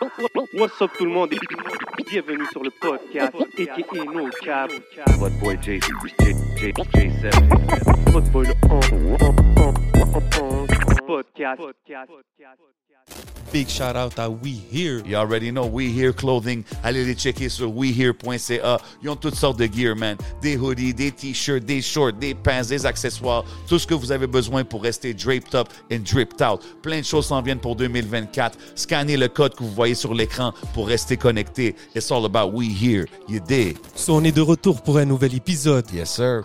What's up tout le monde? Et bienvenue sur le podcast aka No Cap. What boy J J J J7. Votre boy le podcast. Big shout out à We Here. You already know We Here Clothing. Allez les checker sur wehere.ca. Ils ont toutes sortes de gear, man. Des hoodies, des t-shirts, des shorts, des pants, des accessoires. Tout ce que vous avez besoin pour rester draped up and dripped out. Plein de choses s'en viennent pour 2024. Scannez le code que vous voyez sur l'écran pour rester connecté. It's all about We Here. You dig? So, on est de retour pour un nouvel épisode. Yes, sir.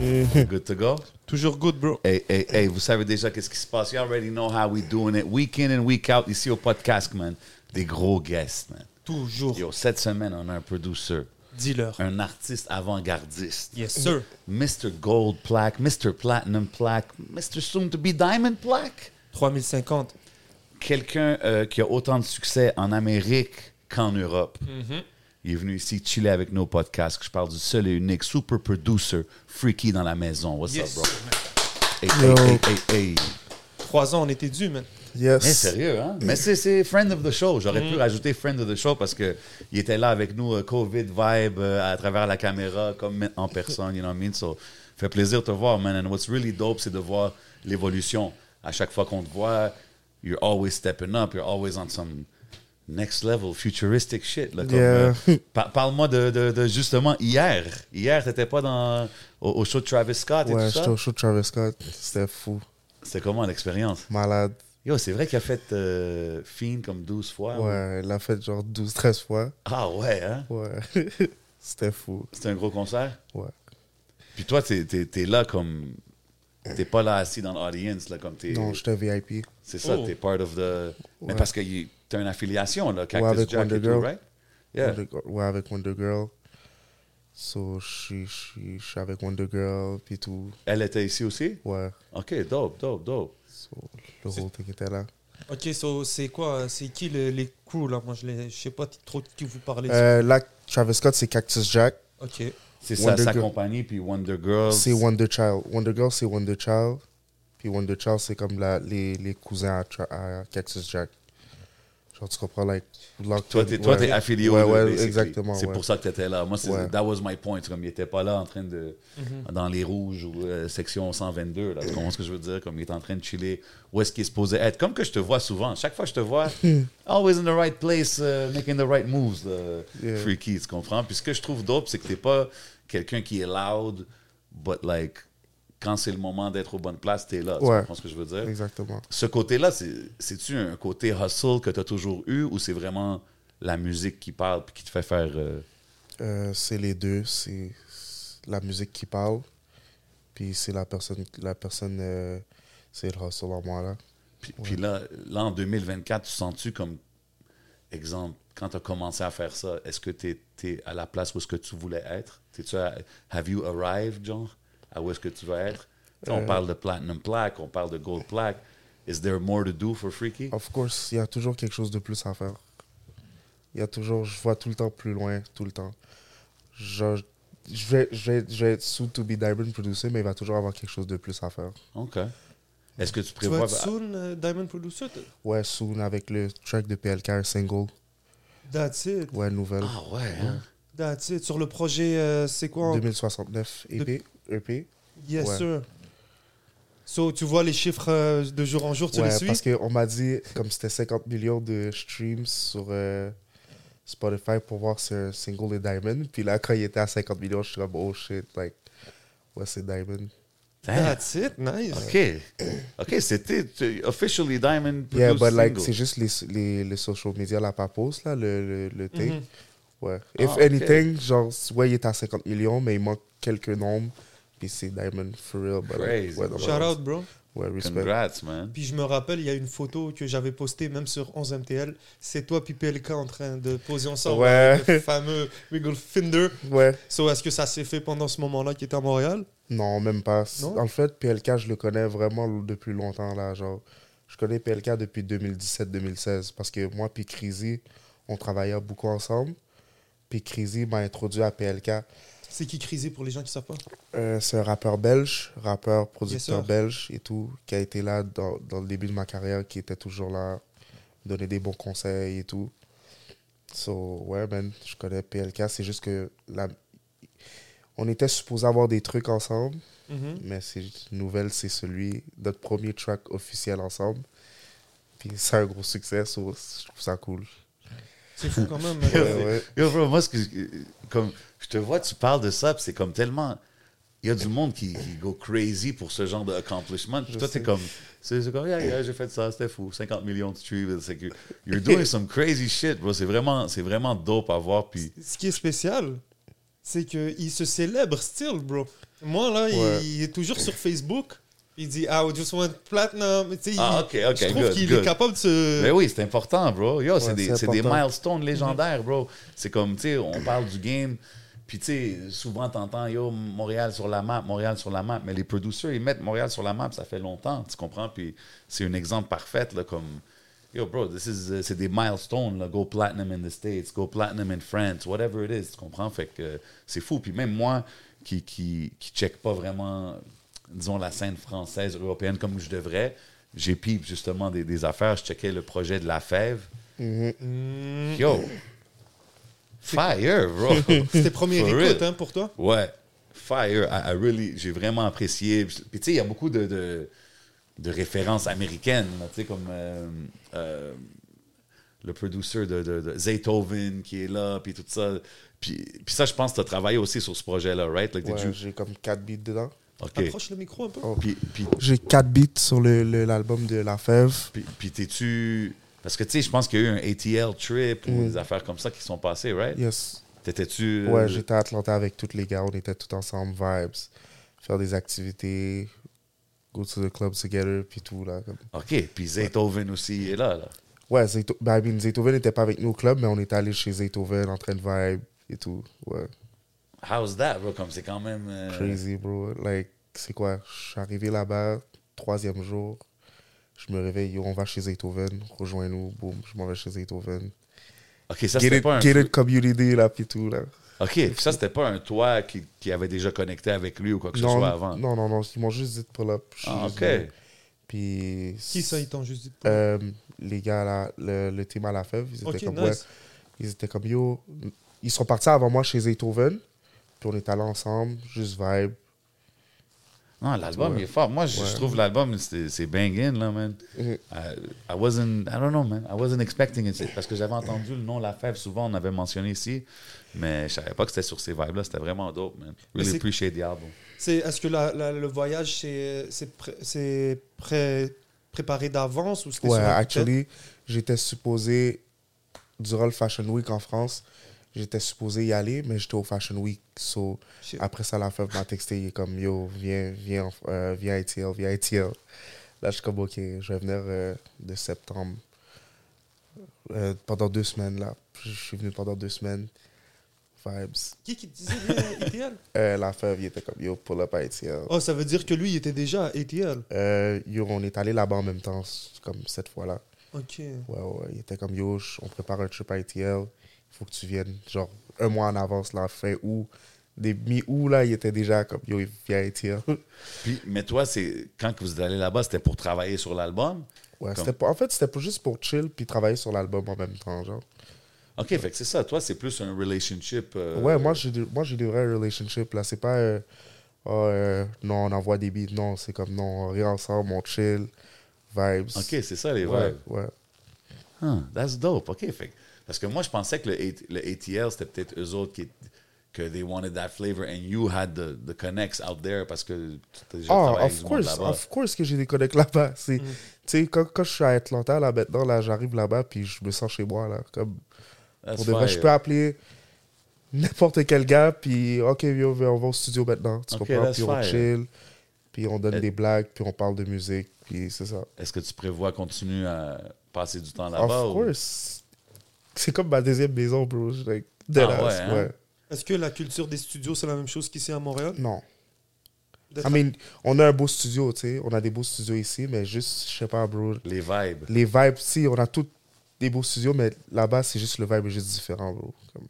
Good to go? Toujours good, bro. Hey, hey, hey, vous savez déjà qu'est-ce qui se passe. You already know how we doing it. Week in and week out, ici au podcast, man. Des gros guests, man. Toujours. Yo, cette semaine, on a un producer, Dis-leur. un artiste avant-gardiste. Yes, sir. Mr. Gold Plaque, Mr. Platinum Plaque, Mr. Soon to be Diamond Plaque. 3050. Quelqu'un euh, qui a autant de succès en Amérique qu'en Europe. Il est venu ici chiller avec nos podcasts. que Je parle du seul et unique super producer Freaky dans la maison. What's Yes. up, bro? Hey, hey, hey, hey, hey. Trois ans, on était dû, man. Yes. Mais sérieux, hein? Mais c'est, c'est friend of the show. J'aurais pu rajouter friend of the show parce que il était là avec nous, euh, COVID vibe, euh, à travers la caméra, comme en personne, you know what I mean? So, fait plaisir de te voir, man. And what's really dope, c'est de voir l'évolution. À chaque fois qu'on te voit, you're always stepping up, you're always on some next level, futuristic shit. Là, comme, Yeah. euh, par- parle-moi de, de- de justement hier. Hier, t'étais pas dans, au, au show de Travis Scott et Ouais, tout ça? j'étais au show de Travis Scott. C'était fou. C'est comment l'expérience? Malade. Yo, c'est vrai qu'il a fait euh, Fiend comme 12 fois. ou- Ouais, il a fait genre 12-13 fois. Ah ouais, hein? Ouais. C'était fou. C'était un gros concert? Ouais. Puis toi, t'es, t'es, t'es là comme... T'es pas là assis dans l'audience, là, comme t'es... Non, j'étais VIP. C'est ça, Oh. t'es part of the... Mais parce que t'as une affiliation, là, Cactus Ouais, avec Jack Wonder et tout, Girl. right? Yeah. Wonder Girl- ouais, avec Wonder Girl. So, je suis- avec Wonder Girl, puis tout. Elle était ici aussi? Ouais. OK, dope, dope, dope. So, le whole thing était là. Ok, so, c'est quoi C'est qui le- les crews, là? Moi, je ne sais pas trop de qui vous parlez. Euh, là, Travis Scott, c'est Cactus Jack. Ok. C'est sa, sa Girl. compagnie, puis Wonder Girls. C'est Wonder Child. Wonder Girl, c'est Wonder Child. Puis Wonder Child, c'est comme la, les, les cousins à, à Cactus Jack. Genre, tu comprends, like. Toi, t'es, toi, ouais. t'es affilié Ouais, au ouais, exactement. C'est ouais. pour ça que t'étais là. Moi, c'est, Ouais. that was my point. Comme il était pas là en train de... Mhm. Dans les rouges ou euh, section 122, là. Tu comprends ce que je veux dire? Comme il est en train de chiller où est-ce qu'il est supposé être. Comme que je te vois souvent. Chaque fois que je te vois, always in the right place, uh, making the right moves, Yeah. Freaky, tu comprends? Puis ce que je trouve dope, c'est que t'es pas quelqu'un qui est loud, but like... Quand c'est le moment d'être aux bonnes places, t'es là. Tu Ouais. comprends ce que je veux dire? Exactement. Ce côté-là, c'est- c'est-tu un côté hustle que tu as toujours eu ou c'est vraiment la musique qui parle puis qui te fait faire. euh, Euh, c'est les deux. C'est la musique qui parle. Puis c'est la personne, la personne euh, c'est le hustle en moi, là. Puis, puis là, là, en 2024, tu sens-tu comme. Exemple, quand tu as commencé à faire ça, est-ce que tu es, à la place où est-ce que tu voulais être? T'es-tu à- have you arrived, genre? À où est-ce que tu vas être? On Euh. parle de platinum plaque, on parle de gold plaque. Is there more to do for Freaky? Of course, il y a toujours quelque chose de plus à faire. Il y a toujours, je vois tout le temps plus loin, tout le temps. Genre, je vais, je vais, je vais être soon to be diamond producer, mais il va toujours avoir quelque chose de plus à faire. OK. Est-ce que tu Tu vas prévois. être soon, euh, Diamond Producer Ouais, soon avec le track de PLK, un single. That's it. Ouais, nouvelle. Ah ouais, hein? That's it. Sur le projet, euh, c'est quoi? en- 2069 EP. EP. Yes, Ouais. sir. So, tu vois les chiffres euh, de jour en jour, tu les Ouais, suis? parce qu'on m'a dit, comme c'était 50 millions de streams sur euh, Spotify pour voir si un single est Diamond. Puis là, quand il était à 50 millions, je suis comme, oh shit, like, ouais, c'est Diamond. Damn. That's it, nice. OK. OK, c'était officially Diamond Yeah, but like, c'est juste les, les, les social media, la papose, là, le, le, le thing. Mhm. Ouais. Ah, If anything, genre, ouais, il est à 50 millions, mais il manque quelques nombres. C'est Diamond, for real. but like, Crazy. le Shout out, bro. Ouais, respect. Congrats, man. Puis je me rappelle, il y a une photo que j'avais postée même sur 11MTL. C'est toi puis PLK en train de poser ensemble Ouais. avec le fameux Wiggle Finder. Ouais. So, est-ce que ça s'est fait pendant ce moment-là qui était à Montréal? Non, même pas. Non? En fait, PLK, je le connais vraiment depuis longtemps. Là, genre, je connais PLK depuis 2017-2016 parce que moi puis Crazy, on travaillait beaucoup ensemble. Puis Crazy m'a introduit à PLK. C'est qui Crisé pour les gens qui savent pas? Euh, c'est un rappeur belge, rappeur, producteur belge et tout, qui a été là dans, dans le début de ma carrière, qui était toujours là, donner des bons conseils et tout. So, ouais, man, je connais PLK. C'est juste que la... on était supposé avoir des trucs ensemble, Mhm. mais c'est une nouvelle, c'est celui, notre premier track officiel ensemble. Puis c'est un gros succès, so, je trouve ça cool. C'est fou quand même. Ouais, ouais. Yo, bro, moi, ce que, comme, je te vois, tu parles de ça, c'est comme tellement. Il y a du monde qui, qui go crazy pour ce genre d'accomplishment. Puis toi, t'es comme. C'est comme, yeah, yeah, j'ai fait ça, c'était fou. 50 millions de streams. C'est que you're doing some crazy shit, bro. C'est vraiment, vraiment dope à voir. Puis, Ce qui est spécial, c'est qu'il se célèbre still, bro. Moi, là, il, est toujours sur Facebook. Il dit, I just want platinum. Tu sais, Ah, ok, ok, Je trouve good, qu'il good. est capable de se. Mais oui, c'est important, bro. Yo, c'est des, c'est c'est des milestones légendaires, bro. C'est comme, tu sais, on parle du game. Puis, tu sais, souvent, t'entends, yo, Montréal sur la map, Montréal sur la map. Mais les producers, ils mettent Montréal sur la map, ça fait longtemps, tu comprends? Puis, c'est un exemple parfait, là, comme, yo, bro, this is, uh, c'est des milestones, là. Go platinum in the States, go platinum in France, whatever it is, tu comprends? Fait que euh, c'est fou. Puis, même moi, qui, qui, qui check pas vraiment, disons, la scène française, européenne comme je devrais, j'ai pip justement des, des affaires. Je checkais le projet de La Fève. Mhm. Hmm. Yo! Fire, bro! C'était première For écoute hein, pour toi? Ouais. Fire. I, I really, j'ai vraiment apprécié. Puis tu sais, il y a beaucoup de, de, de références américaines, tu sais, comme euh, euh, le producer de, de, de Zaytoven qui est là, puis tout ça. Puis, puis ça, je pense que tu as travaillé aussi sur ce projet-là, right? Like, did Ouais, you- J'ai comme 4 beats dedans. OK. Approche le micro un peu. Oh. Puis, puis, J'ai 4 beats sur l'album de La Fève. puis, puis t'es-tu... Parce que, tu sais, je pense qu'il y a eu un ATL trip ou Mm. des affaires comme ça qui sont passées, right? Yes. T'étais-tu... Ouais, j'étais à Atlanta avec tous les gars. On était tous ensemble, vibes. Faire des activités. Go to the club together, puis tout, là. comme- OK. Puis Zaytoven aussi est là, là. Ouais, Zayto- ben, I mean, Zaytoven n'était pas avec nous au club, mais on était allé chez Zaytoven en train de vibe et tout. Ouais, How's that, bro? Comme c'est quand même... euh, crazy, bro. Like, c'est quoi? Je suis arrivé là-bas, troisième jour. Je me réveille, yo, on va chez Zaytoven, rejoins-nous, boum, je m'en vais chez Zaytoven. OK, ça, c'était it, pas un... get it community, là, puis tout, là. OK, puis ça, c'était pas un toi qui, qui avait déjà connecté avec lui ou quoi que ce soit avant? non, non, non, ils m'ont juste dit de pull up. Ah, OK. Puis. Qui ça, ils t'ont juste dit Euh, les gars, là, le, le team à la fève, ils étaient comme, ouais, nice. ils étaient comme, yo, ils sont partis avant moi chez Zaytoven, puis on est allés ensemble, juste vibe. Non, l'album, Ouais. il est fort. Moi, je, trouve l'album, c'est c'est banging, là, man. Mhm. I, I wasn't, I don't know, man. I wasn't expecting it. Parce que j'avais entendu le nom La Fève, souvent, on avait mentionné ici, mais je savais pas que c'était sur ces vibes-là. C'était vraiment dope, man. Mais Really c'est- appreciate the album. C'est, est-ce que la- la- le voyage, c'est, c'est, pré- c'est pré- préparé d'avance ou c'était Ouais, sur actually, j'étais supposé, durant le Fashion Week en France, j'étais supposé y aller, mais j'étais au Fashion Week. So, après ça, la fève m'a texté, il est comme, yo, viens, viens, en- euh, viens à ATL, viens à ATL. Là, je suis comme, ok, je vais venir euh, de septembre. Euh, pendant deux semaines, là. Je suis venu pendant deux semaines. Vibes. Qui qui te disait ATL Euh, la fève, il était comme, yo, pull up à ATL. Oh, ça veut dire que lui, il était déjà à ATL. Euh, yo, on est allé là-bas en même temps, comme cette fois-là. Ok. Ouais, ouais, il était comme yo, on prépare un trip à ATL, il faut que tu viennes, genre un mois en avance, là, fin août. Des mi-août, là, il était déjà comme yo, il vient ATL. Puis, mais toi, c'est quand que vous êtes allé là-bas, c'était pour travailler sur l'album? Ouais, Comme- en fait, c'était pas juste pour chill puis travailler sur l'album en même temps, genre. OK, fait que c'est ça. Toi, c'est plus un relationship. euh, Ouais, moi, j'ai des- moi, j'ai des vrais relationships, là. C'est pas, euh, Ah, euh, non, on envoie des beats. Non, c'est comme, non, on rire ensemble, on chill, vibes. OK, c'est ça les ouais, vibes. ouais. Huh, that's dope. OK, fait que- parce que moi, je pensais que le, le ATL, c'était peut-être eux autres qui que they wanted that flavor and you had the, the connects out there parce que tu Ah, of course, là-bas. of course que j'ai des connects là-bas. C'est, Mm. Tu sais, quand, quand je suis à Atlanta, là, maintenant, là, j'arrive là-bas, puis je me sens chez moi, là. Comme, That's pour de vrai, je peux appeler n'importe quel gars, puis OK, yo, on va au studio maintenant. Tu Ok, comprends? Puis on fire. chill. Puis on donne Euh, des blagues, puis on parle de musique, puis c'est ça. Est-ce que tu prévois continuer à passer du temps là-bas? Of ou- course. C'est comme ma deuxième maison, bro. Like, dead Ah ouais, hein? ouais. Est-ce que la culture des studios, c'est la même chose qu'ici à Montréal? Non. I mean, on a un beau studio, tu sais. On a des beaux studios ici, mais juste, je sais pas, bro. Les vibes. Les vibes, si, on a tous des beaux studios, mais là-bas, c'est juste le vibe est juste différent, bro. Comme,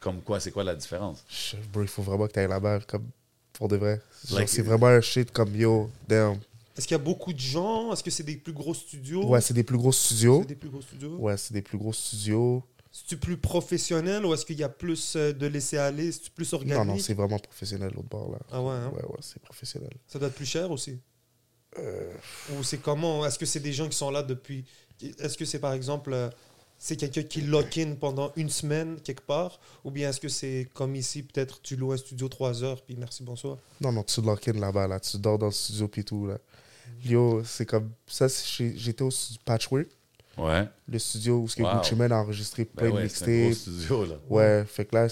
Comme quoi, c'est quoi la différence? je- bro, il faut vraiment que tu ailles là-bas, comme, pour de vrai. Genre, Like- c'est vraiment un shit comme, yo, damn. Est-ce qu'il y a beaucoup de gens? Est-ce que c'est des plus gros studios? Ouais, c'est des plus gros studios. C'est des plus gros studios? Ouais, c'est des plus gros studios. C'est-tu plus professionnel ou est-ce qu'il y a plus euh, de laisser-aller C'est-tu plus organique Non, non, c'est vraiment professionnel, l'autre bord, là. Ah ouais, hein? Ouais, ouais, c'est professionnel. Ça doit être plus cher aussi Euh, Ou c'est comment? Est-ce que c'est des gens qui sont là depuis? Est-ce que c'est par exemple euh, c'est quelqu'un qui lock in pendant une semaine quelque part Ou bien est-ce que c'est comme ici, peut-être tu loues un studio trois heures puis merci, bonsoir? Non, non, tu lock in là-bas, là. Tu dors dans le studio pis tout, là. Yo, c'est comme... Ça, j'étais au studio Patchwork, Ouais. le studio où ce que Wow. Gucci Mane a enregistré plein Ben de ouais, c'est un gros mixtapes. studio, là. Ouais, fait que là,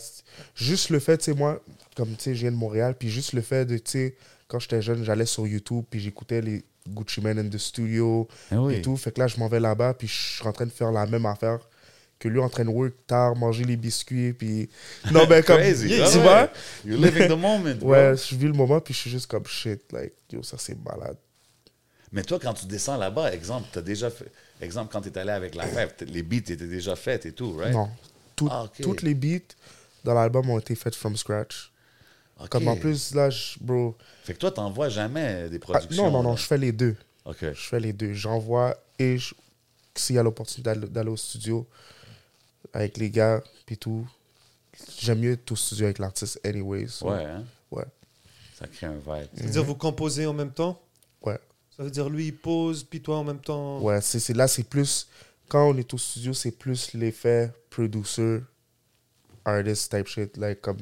juste le fait, tu sais, moi, comme tu sais, je viens de Montréal, puis juste le fait de, tu sais, quand j'étais jeune, j'allais sur YouTube, puis j'écoutais les Gucci Mane in the studio Eh oui. et tout. Fait que là, je m'en vais là-bas, puis je suis en train de faire la même affaire que lui, en train de work tard, manger les biscuits, puis. Non, ben, comme. Crazy, tu ah ouais. vois? You're living the moment, bro. Ouais, je vis le moment, puis je suis juste comme shit, like, yo, ça c'est malade. Mais toi, quand tu descends là-bas, exemple, t'as déjà fait... Exemple, quand t'es allé avec la fève, les beats étaient déjà faits et tout, right? Non. Tout- Ah. Toutes les beats dans l'album ont été faites from scratch. Comme en plus, là, je- bro. Fait que toi, t'envoies jamais des Ah, productions. non, non, non, je fais les deux. OK. Je fais les deux. J'envoie et je- s'il y a l'opportunité d'aller- au studio avec les gars, puis tout, j'aime mieux être au studio avec l'artiste anyway. so, Ouais, hein? Ouais. Ça crée un vibe. C'est-à-dire vous composez en même temps? Ouais. Ça veut dire lui il pose puis toi en même temps? Ouais, c'est c'est- là, c'est plus. Quand on est au studio, c'est plus l'effet producer, artist type shit. Like, comme,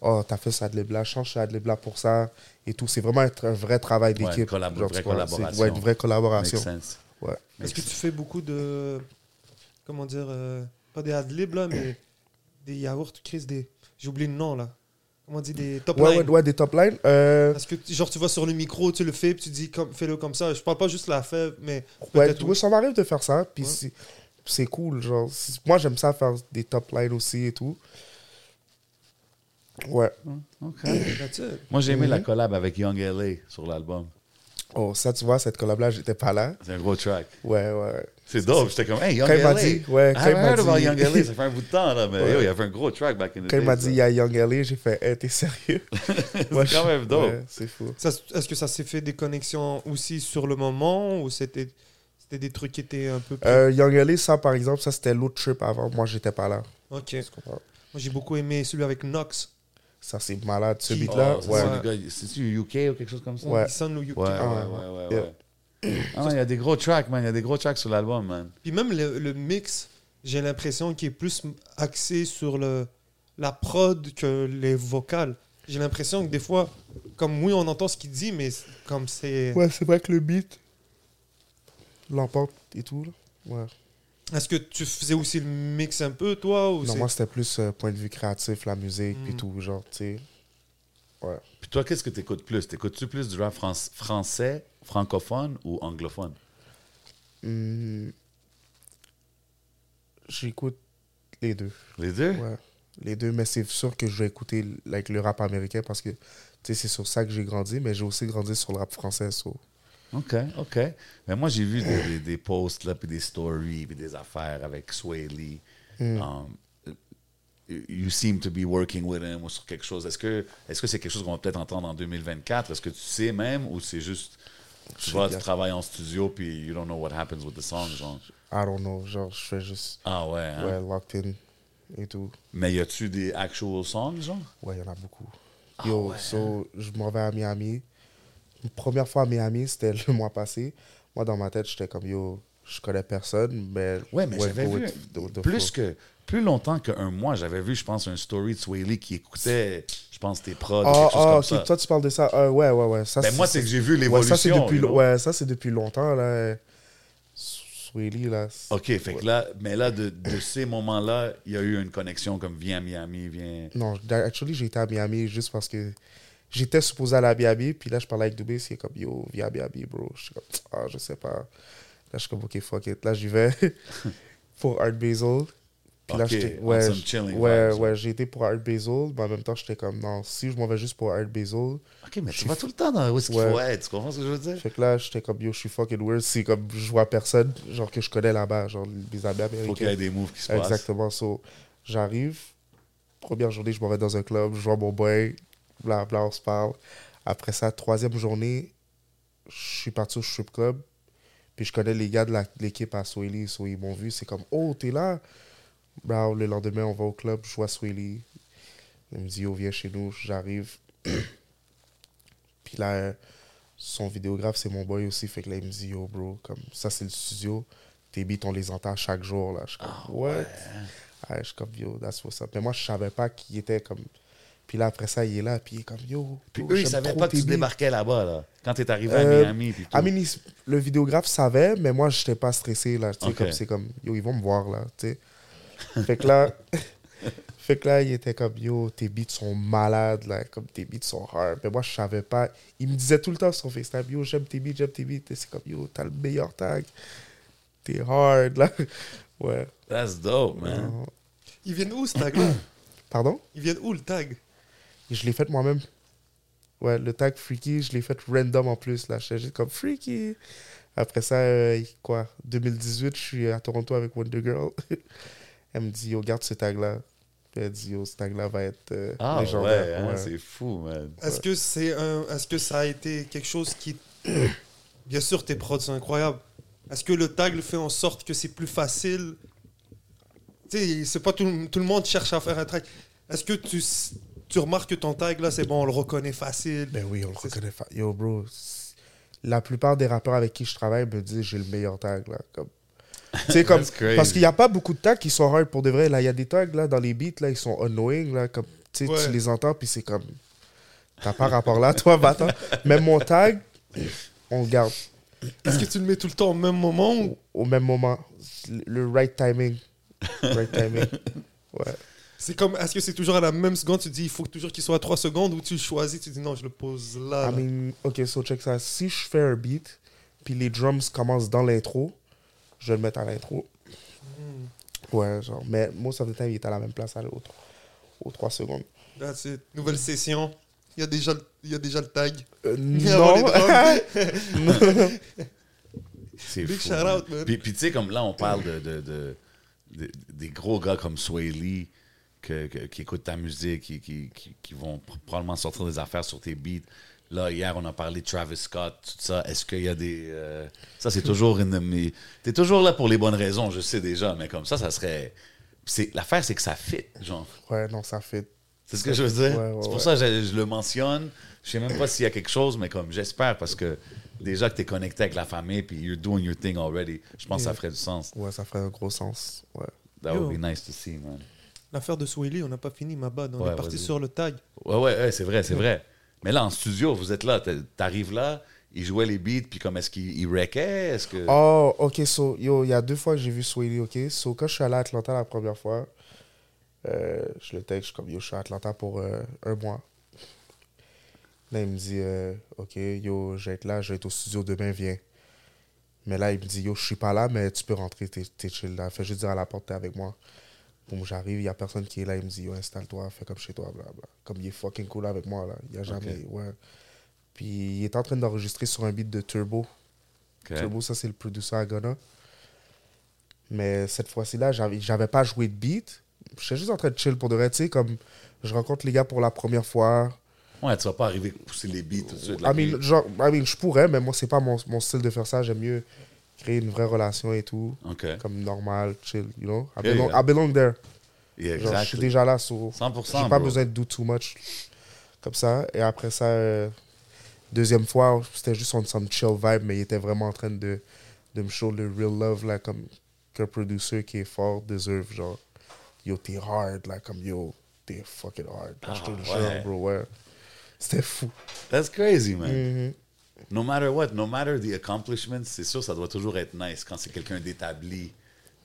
oh, t'as fait ça de là, change ça de là pour ça et tout. C'est vraiment un, un vrai travail d'équipe. Genre, vraie vois, collaboration. Ouais, une vraie collaboration. Ouais. Est-ce que tu fais beaucoup de. Comment dire euh, Pas des adlibs là, mais des yaourts, Chris, des. J'ai oublié le nom là. Comment on dit Des top Ouais, lines. ouais, ouais, des top lines. Euh, Est-ce que genre tu vas sur le micro, tu le fais, puis tu dis comme, fais-le comme ça. Je parle pas juste la fève, mais Ouais, peut-être ouais, ça m'arrive de faire ça, puis Ouais. c'est- cool. Genre, moi, j'aime ça faire des top lines aussi et tout. Ouais. OK. That's it. Moi, j'ai aimé Mhm. la collab avec Young LA sur l'album. Oh, ça, tu vois, cette collab-là, j'étais pas là. C'est un gros track. Ouais, ouais. C'est dope. J'étais comme, hey, Young Quand il LA. m'a dit, ouais, quand il m'a about dit- Young LA, ça fait un bout de temps, là, mais Ouais. yo, il y avait un gros track back in the Quand il m'a dit, il y a Young LA, j'ai fait, hey, t'es sérieux? c'est quand même dope. c'est fou. Est-ce que ça s'est fait des connexions aussi sur le moment ou c'était c'était des trucs qui étaient un peu plus... Euh, Young LA, ça, par exemple, ça, c'était l'autre trip avant. Moi, j'étais pas là. Ok. Moi j'ai beaucoup aimé celui avec Nox. Ça, c'est malade. Ce beat-là, Oh, ça, ouais. C'est-tu UK ou quelque chose comme ça? Ouais. Il sonne au UK. Ouais, ouais, Ah, ouais, ouais, yeah. ouais. Ah, non, il y a des gros tracks, man. Il y a des gros tracks sur l'album, man. Puis même le, le mix, j'ai l'impression qu'il est plus axé sur le, la prod que les vocales. J'ai l'impression que des fois, comme oui, on entend ce qu'il dit, mais comme c'est. Ouais, c'est vrai que le beat l'emporte et tout. Là. Ouais. Est-ce que tu faisais aussi le mix un peu, toi ou Non, moi, c'était plus euh, point de vue créatif, la musique, puis Mm. tout, genre, tu sais. Ouais. Puis toi, qu'est-ce que tu écoutes plus? T'écoutes-tu plus du rap fran- français, francophone ou anglophone? Hmm. J'écoute les deux. Les deux? Ouais. Les deux, mais c'est sûr que je vais écouter like, le rap américain parce que tu sais, c'est sur ça que j'ai grandi, mais j'ai aussi grandi sur le rap français. so. OK, OK. Mais moi, j'ai vu des, des, des posts, là, puis des stories, puis des affaires avec Sway Lee. Mm. Um, you seem to be working with him ou sur quelque chose. Est-ce que est-ce que c'est quelque chose qu'on va peut-être entendre en 2024? Est-ce que tu sais même ou c'est juste tu sais tu travailles en studio puis you don't know what happens with the song, genre? I don't know. Genre, je fais juste Ah ouais, hein? ouais, locked in et tout. Mais y a-tu des actual songs, genre? Ouais, il y en a beaucoup. Ah Yo, ouais, so, je m'en vais à Miami. Première fois à Miami, c'était le mois passé. Moi, dans ma tête, j'étais comme, yo, je connais personne, mais... Ouais, mais j'avais vu the plus flow. que plus longtemps qu'un mois, j'avais vu, je pense, un story de Sway Lee qui écoutait, je pense, tes prods, Ah, ça. toi, tu parles de ça. Ah, ouais, ouais, ouais. Ça, Ben, moi, c'est que j'ai vu Ouais, l'évolution. ça, c'est depuis, ouais, ça, c'est depuis longtemps, là. Swilly, là. OK, fait que là, mais là, de, de ces moments-là, il y a eu une connexion comme viens à Miami, viens. Non, actually, j'ai été à Miami juste parce que j'étais supposé aller à Biabi, puis là, je parlais avec Dubé, c'est comme, yo, viens à Biabi, bro. Je suis comme, ah, je sais pas. Là, je suis comme, ok, fuck it. Là, j'y vais pour Art Basel. Puis là, Ok, j'étais, on ouais, chilling ouais, ouais, j'ai été pour Art Basel, mais en même temps, j'étais comme, non, si je m'en vais juste pour Art Basel, Ok, mais tu vas tout le temps dans où est-ce qu'il Ouais. faut être. Tu comprends ce que je veux dire? fait que là, j'étais comme, yo, je suis fucking weird. C'est comme, je vois personne, genre, que je connais là-bas, genre, les amis américains. Faut qu'il y ait des moves qui se passent. Exactement. So, j'arrive, première journée, je m'en vais dans un club, je vois mon boy, bla bla, on se parle. Après ça, troisième journée, je suis parti au strip club, puis je connais les gars de l'équipe à Swahili, so ils m'ont vu, c'est comme, oh, t'es là? Bra, le lendemain, on va au club, je vois Swahili. Il me dit, yo, viens chez nous, j'arrive. puis là, son vidéographe, c'est mon boy aussi, fait que là, il me dit, yo, bro, comme ça, c'est le studio. Tes beats, on les entend chaque jour, là. Je suis comme, what? Ouais, je suis comme, yo, that's what's up. Mais moi, je savais pas qu'il était comme. Puis là, après ça, il est là, puis il est comme, yo. Puis eux, ils j'aime savaient trop pas que tes tu beats. débarquais là-bas, là. Quand t'es arrivé à Euh, Miami. Puis tout. I mean, il- le vidéographe savait, mais moi, j'étais pas stressé, là. Tu sais, Ok. comme, c'est comme, yo, ils vont me voir, là, tu sais. fait que là, fait que là, il était comme, yo, tes beats sont malades, là, comme tes beats sont hard. Mais moi, je savais pas. Il me disait tout le temps sur FaceTime, yo, j'aime tes beats, j'aime tes beats. Et c'est comme, yo, t'as le meilleur tag. T'es hard, là. Ouais. That's dope, man. Ils viennent où, ce tag-là? Pardon? Ils viennent où, le tag? Je l'ai fait moi-même. Ouais, le tag Freaky, je l'ai fait random en plus. Là, j'étais juste comme Freaky. Après ça, euh, quoi, 2018, je suis à Toronto avec Wonder Girl. Elle me dit, yo, garde ce tag-là. Elle dit, yo, ce tag-là va être euh, Ah ouais, légendaire. hein, Ouais. c'est fou, man. Est-ce que c'est un... Est-ce que ça a été quelque chose qui... Bien sûr, tes prods sont incroyables. Est-ce que le tag le fait en sorte que c'est plus facile? Tu sais, c'est pas tout, le- tout le monde cherche à faire un track. Est-ce que tu, tu remarques que ton tag, là, c'est bon, on le reconnaît facile Ben oui, on le reconnaît. fa- Yo, bro, la plupart des rappeurs avec qui je travaille me disent j'ai le meilleur tag. Là, comme... Tu sais, comme... Parce qu'il n'y a pas beaucoup de tags qui sont hard pour de vrai. Là, il y a des tags là, dans les beats, là, ils sont annoying. Là, comme, tu sais, Ouais. tu les entends, puis c'est comme. T'as pas rapport là, toi, va-t'en. Même mon tag, on le garde Est-ce que tu le mets tout le temps au même moment ou? Au même moment. Le right timing. Right timing. Ouais. C'est comme, est-ce que c'est toujours à la même seconde, tu dis il faut toujours qu'il soit à 3 secondes ou tu choisis, tu dis non, je le pose là. I mean, ok, so check ça. Si je fais un beat, puis les drums commencent dans l'intro, je vais le mettre à l'intro. Ouais, genre. Mais most of the time, il est à la même place à l'autre. Aux 3 secondes. That's it. Nouvelle session. Il y a déjà, le- il y a déjà le tag. Euh, non. C'est Big fou. shout man. out, man. Puis, puis tu sais, comme là, on parle de, de, de- de- des gros gars comme Sway Lee que- que- qui écoutent ta musique, qui, qui, qui, qui vont pr- probablement sortir des affaires sur tes beats. Là, hier, on a parlé de Travis Scott, tout ça. Est-ce qu'il y a des. euh, Ça, c'est toujours une de mes. T'es toujours là pour les bonnes raisons, je sais déjà, mais comme ça, ça serait. L'affaire, c'est que ça fit, genre. Ouais, non, ça fait. C'est ce que je veux dire? Ouais, ouais, c'est pour ouais. ça que je, je le mentionne. Je sais même pas s'il y a quelque chose, mais comme j'espère, parce que déjà que tu es connecté avec la famille, puis you're doing your thing already, je pense que ça ferait du sens. Ouais, ça ferait un gros sens. Ouais. That Yo. would be nice to see, man. L'affaire de Swiley, on n'a pas fini, ma bad. On Ouais, est parti sur le tag. Ouais, ouais, ouais, c'est vrai, c'est vrai. Mais là, en studio, vous êtes là, t'arrives là, ils jouaient les beats, puis comme est-ce qu'ils ils wreckaient Est-ce que. Oh, ok, so, yo, il y a deux fois que j'ai vu Swaley, ok? So, quand je suis allé à Atlanta la première fois, euh, je le texte, je suis comme, yo, je suis à Atlanta pour euh, un mois. Là, il me dit, euh, ok, yo, je vais être là, je vais être au studio demain, viens. Mais là, il me dit, yo, je suis pas là, mais tu peux rentrer, t'es t'es chill là. Fais juste dire à la porte, t'es avec moi. Bon, j'arrive, il y a personne qui est là, il me dit, installe-toi, fais comme chez toi, blablabla. Comme il est fucking cool avec moi, là. Il y a jamais, ouais. Puis il est en train d'enregistrer sur un beat de Turbo. Turbo, ça, c'est le producer à Ghana. Mais cette fois-ci là, j'avais, pas joué de beat. J'étais juste en train de chill pour de vrai. Tu sais, comme je rencontre les gars pour la première fois. Ouais, tu vas pas arriver à pousser les beats tout de suite. I là, mean, genre, I mean, je pourrais, mais moi, c'est pas mon, mon style de faire ça. J'aime mieux créer une vraie relation et tout. Comme normal, chill, you know? I Yeah, belong, yeah. I belong there. Yeah, Genre, je suis déjà là, so 100%. j'ai pas bro. besoin de do too much. Comme ça. Et après ça, euh, deuxième fois, c'était juste on some chill vibe, mais il était vraiment en train de, de me show le real love, là, comme qu'un producer qui est fort deserve. Genre, yo, t'es hard, là, comme yo, t'es fucking hard. Là, je te le Ah, ouais. bro, ouais. C'était fou. That's crazy, man. Mhm. No matter what, no matter the accomplishments, c'est sûr, ça doit toujours être nice quand c'est quelqu'un d'établi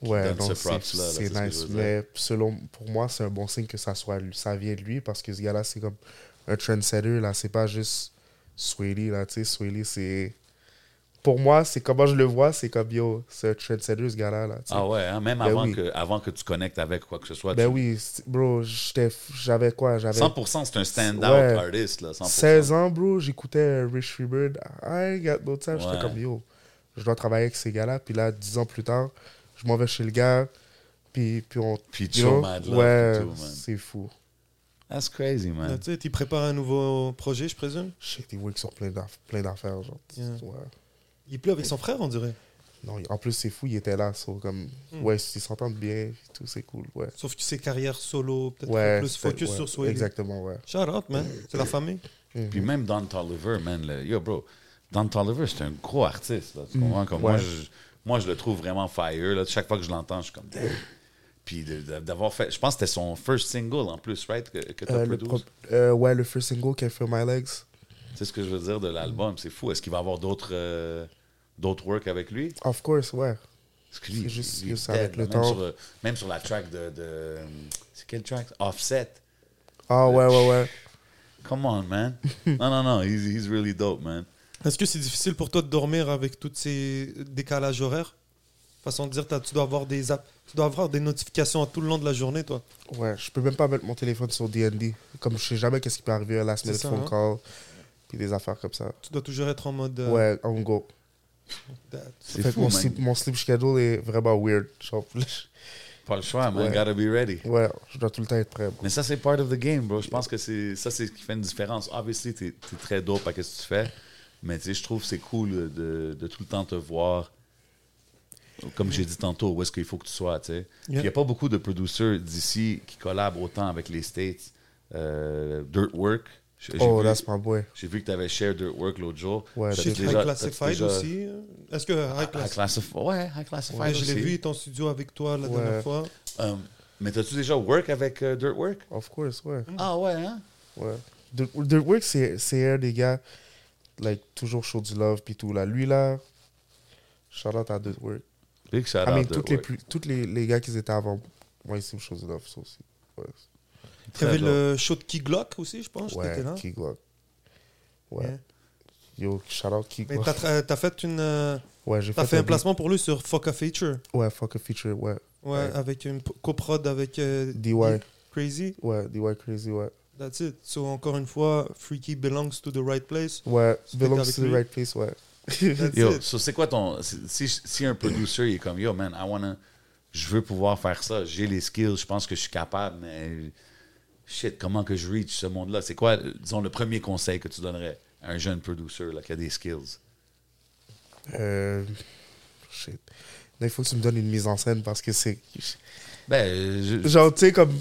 qui Ouais, donne non, ce c'est props-là. là, c'est ce nice. Mais selon, pour moi, c'est un bon signe que ça, soit, ça vient de lui parce que ce gars-là, c'est comme un trendsetter, là. C'est pas juste Swaley, là. Tu sais, Swaley, c'est. Pour moi, c'est comment je le vois, c'est comme yo, c'est un trendsetter, ce gars-là. Là, sais. Ah ouais, hein, même Ben avant, oui. que, avant que tu connectes avec quoi que ce soit. ben tu- oui, bro, j'étais- j'avais quoi J'avais 100% c'est un stand-out Ouais. artist. Là, 100%. 16 ans, bro, j'écoutais Rich Freebird. I got no time. J'étais Ouais. comme yo, je dois travailler avec ces gars-là. Puis là, 10 ans plus tard, je m'en vais chez le gars. Puis, puis on. Puis mad Ouais, puis tout, man. c'est fou. That's crazy, Là, man. Tu sais, prépares un nouveau projet, je présume? Shit, il work sur plein d'aff- plein d'affaires. Genre. Yeah. Ouais. Il est plus avec son frère, on dirait. Non, en plus, c'est fou, il était là. so, comme, Hmm. Ouais, ils s'entendent bien. Tout, c'est cool. Ouais. Sauf que ses carrières solo, peut-être Ouais, plus focus ouais, sur Swahili. Exactement, ouais. Shout out, man. C'est la famille. Mhm. Puis même Don Toliver, man, le- yo, bro, Don Toliver, c'est un gros artiste. Là, tu comprends? Comme moi, je, moi, je le trouve vraiment fire. Là. Chaque fois que je l'entends, je suis comme. Puis d'avoir fait. Je pense que c'était son first single en plus, right? Que, que tu as Euh, le produit? pro- euh, ouais, le first single, Can Feel My Legs. C'est ce que je veux dire de l'album. C'est fou. Est-ce qu'il va avoir d'autres euh, d'autres work avec lui? Of course, ouais. Parce que lui, C'est juste il que est ça, avec le même temps. Sur, euh, même sur la track de. de c'est quelle track? Offset. Ah, ouais, ouais, ouais. Come on, man. non, non, non. He's, he's really dope, man. Est-ce que c'est difficile pour toi de dormir avec tous ces décalages horaires? Façon de dire, tu dois avoir des app- tu dois avoir des notifications à tout le long de la journée, toi. Ouais, je peux même pas mettre mon téléphone sur DND. Comme je sais jamais qu'est-ce qui peut arriver à la semaine de phone hein? call. Puis des affaires comme ça. Tu dois toujours être en mode. euh, Ouais, on go. C'est fou, mon, sleep, mon sleep schedule est vraiment weird. Genre, Pas le choix, man. Ouais. Gotta be ready. ouais, je dois tout le temps être prêt. bro. Mais ça, c'est part of the game, bro. Je pense que c'est ça, c'est ce qui fait une différence. Obviously, t'es es très dope à ce que tu fais. Mais tu sais, je trouve que c'est cool de, de tout le temps te voir. Comme j'ai dit tantôt, où est-ce qu'il faut que tu sois, tu sais. Il n'y a pas beaucoup de producers d'ici qui collabent autant avec les States. Euh, Dirt J'ai Oh, vu- that's my boy. j'ai vu que tu avais share Dirt Work l'autre jour. Ouais, déjà- High Classified déjà- aussi. euh, Est-ce que High High Classified Classif- Ouais, High Classified Ouais, je l'ai aussi. vu, ton studio avec toi la Ouais. dernière fois. Euh, mais t'as-tu déjà work avec euh, Dirt Work? Of course, ouais. Ah ouais, hein? ouais. Dirt Dirt Work, c'est c'est un des gars, like, toujours chaud du love, puis tout. Là. Lui, là, shout out à Dirt Work. Big shout I out mean, Dirt toutes les, Work. plus, toutes les, les gars qui étaient avant moi, ils sont chaud du love, ça aussi. Ouais, Il y avait le show de Key Glock aussi, je pense. ouais. Key Glock. Ouais. Yeah. Yo, shout out Key Mais Glock. t'as tra- t'as fait une. euh, Ouais, j'ai fait, fait un placement pour lui sur Fuck a Feature. Ouais, fuck a feature, ouais. Ouais, Ouais. avec une coprod avec euh, DY. Crazy. Ouais, DY Crazy, ouais. That's it. So, encore une fois, Freaky belongs to the right place. Ouais, belongs to the lui. right place, ouais. That's Yo, it. so c'est quoi ton. Si, si un producer il est comme Yo, man, I wanna. Je veux pouvoir faire ça. J'ai les skills, je pense que je suis capable, mais. Shit, comment que je reach ce monde-là? C'est quoi, disons, le premier conseil que tu donnerais à un jeune producer là, qui a des skills? Euh, shit. Là, il faut que tu me donnes une mise en scène parce que c'est. Ben, je- Genre, tu sais, comme.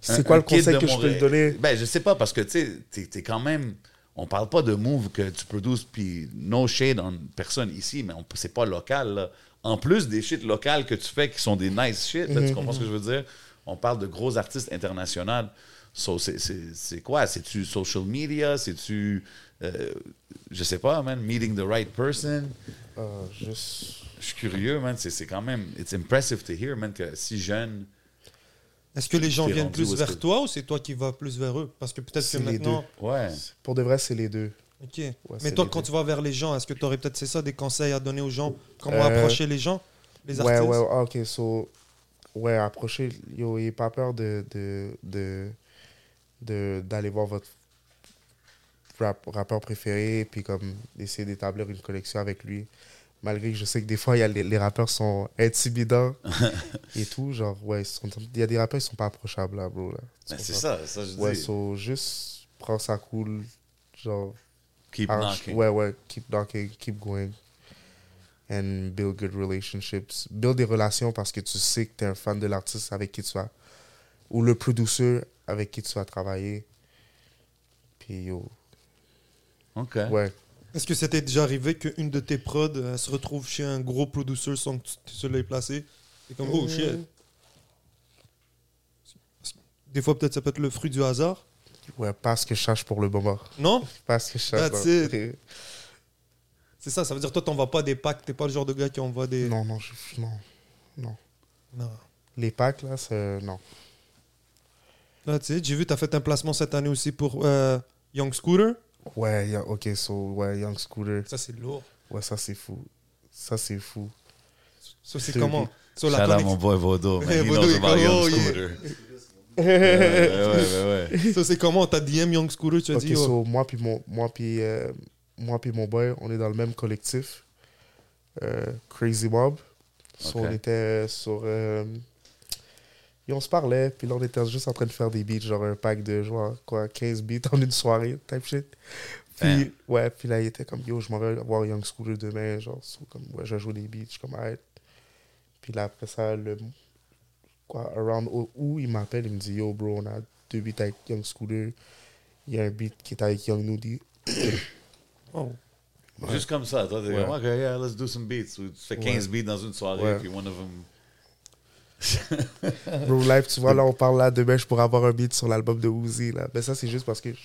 C'est quoi le conseil que je peux lui donner? Ben, je sais pas, parce que tu sais, t'es quand même. On parle pas de move que tu produces, puis no shade en personne ici, mais c'est pas local. Là. En plus des shit locales que tu fais qui sont des nice shit, là, tu comprends ce que je veux dire? On parle de gros artistes internationaux. So, c'est- quoi? C'est-tu social media? C'est-tu. euh, je sais pas, man, meeting the right person? Euh. Je suis curieux, man. C'est quand même. It's impressive to hear, man, que si jeune. Est-ce que les gens viennent plus vers que- toi ou c'est toi qui vas plus vers eux? Parce que peut-être que les maintenant. Ouais. Pour de vrai, c'est les deux. Ok. Ouais, Mais toi, quand deux. tu vas vers les gens, est-ce que tu aurais peut-être, c'est ça, des conseils à donner aux gens? Comment Euh, approcher les gens Les Ouais, artistes? ouais, ah, ok, so. Ouais, approchez. Yo, n'ayez pas peur de. de, de, de- d'aller voir votre rap- rappeur préféré, puis comme essayer d'établir une connexion avec lui. Malgré que je sais que des fois, y a les, les rappeurs sont intimidants et tout. Genre, ouais, il y a des rappeurs qui sont pas approchables, là, bro. Là. Ben, c'est ça, ça je Ouais, dis. so, juste prends ça cool. Genre, Keep knocking. Ouais, ouais, keep knocking, keep going. And build good relationships. Build des relations parce que tu sais que tu es un fan de l'artiste avec qui tu vas. Ou le producer avec qui tu vas travailler. Puis yo. OK. Ouais. Est-ce que c'était déjà arrivé qu'une de tes prods euh, se retrouve chez un gros producer sans que tu te l'aies placé? C'est comme, oh shit. Des fois, peut-être ça peut être le fruit du hasard. Ouais, pas ce que je cherche pour le moment. Non? Pas ce que je cherche. That's it. C'est ça, ça veut dire toi, t'envoies pas des packs, t'es pas le genre de gars qui envoie des. Non, non, je- non. Non. Non. Les packs, là, c'est. Non. Là, tu sais, j'ai vu, tu as fait un placement cette année aussi pour euh, Young Scooter. Ouais, yeah, ok, so, ouais, Young Scooter. Ça, c'est lourd. Ouais, ça c'est fou. Ça c'est fou. Ça, c'est comment? Shout la out connexion- mon boy Vodo, man. Hey, He Vodo, knows about Young yeah. Scooter. Ouais, ouais, ouais, ouais. Ça, c'est comment? T'as DM Young Scooter, tu as Ok, dit. oh, so, moi puis mon, moi puis, euh, moi puis mon boy, on est dans le même collectif. euh, Crazy Mob. So, on était sur. euh, et on se parlait, puis là, on était juste en train de faire des beats, genre un pack de genre, quoi, 15 beats en une soirée, type shit. Puis, Damn. ouais, puis là, il était comme, yo, je m'en vais voir Young Scooter demain, genre, so, comme, ouais, je jouer des beats, je suis comme, arrête. Puis là, après ça, le. Quoi, around où, il m'appelle, il me dit, yo, bro, on a deux beats avec Young Scooter. Il y a un beat qui est avec Young Nudie. oh. Juste comme ça, toi, t'es Ouais. comme, OK, yeah, let's do some beats. Tu fais 15 beats dans une soirée, Ouais. puis one of them... Bro, live, tu vois, là, on parle là, demain, je pourrais avoir un beat sur l'album de Uzi, là. Mais ça, c'est juste parce que je,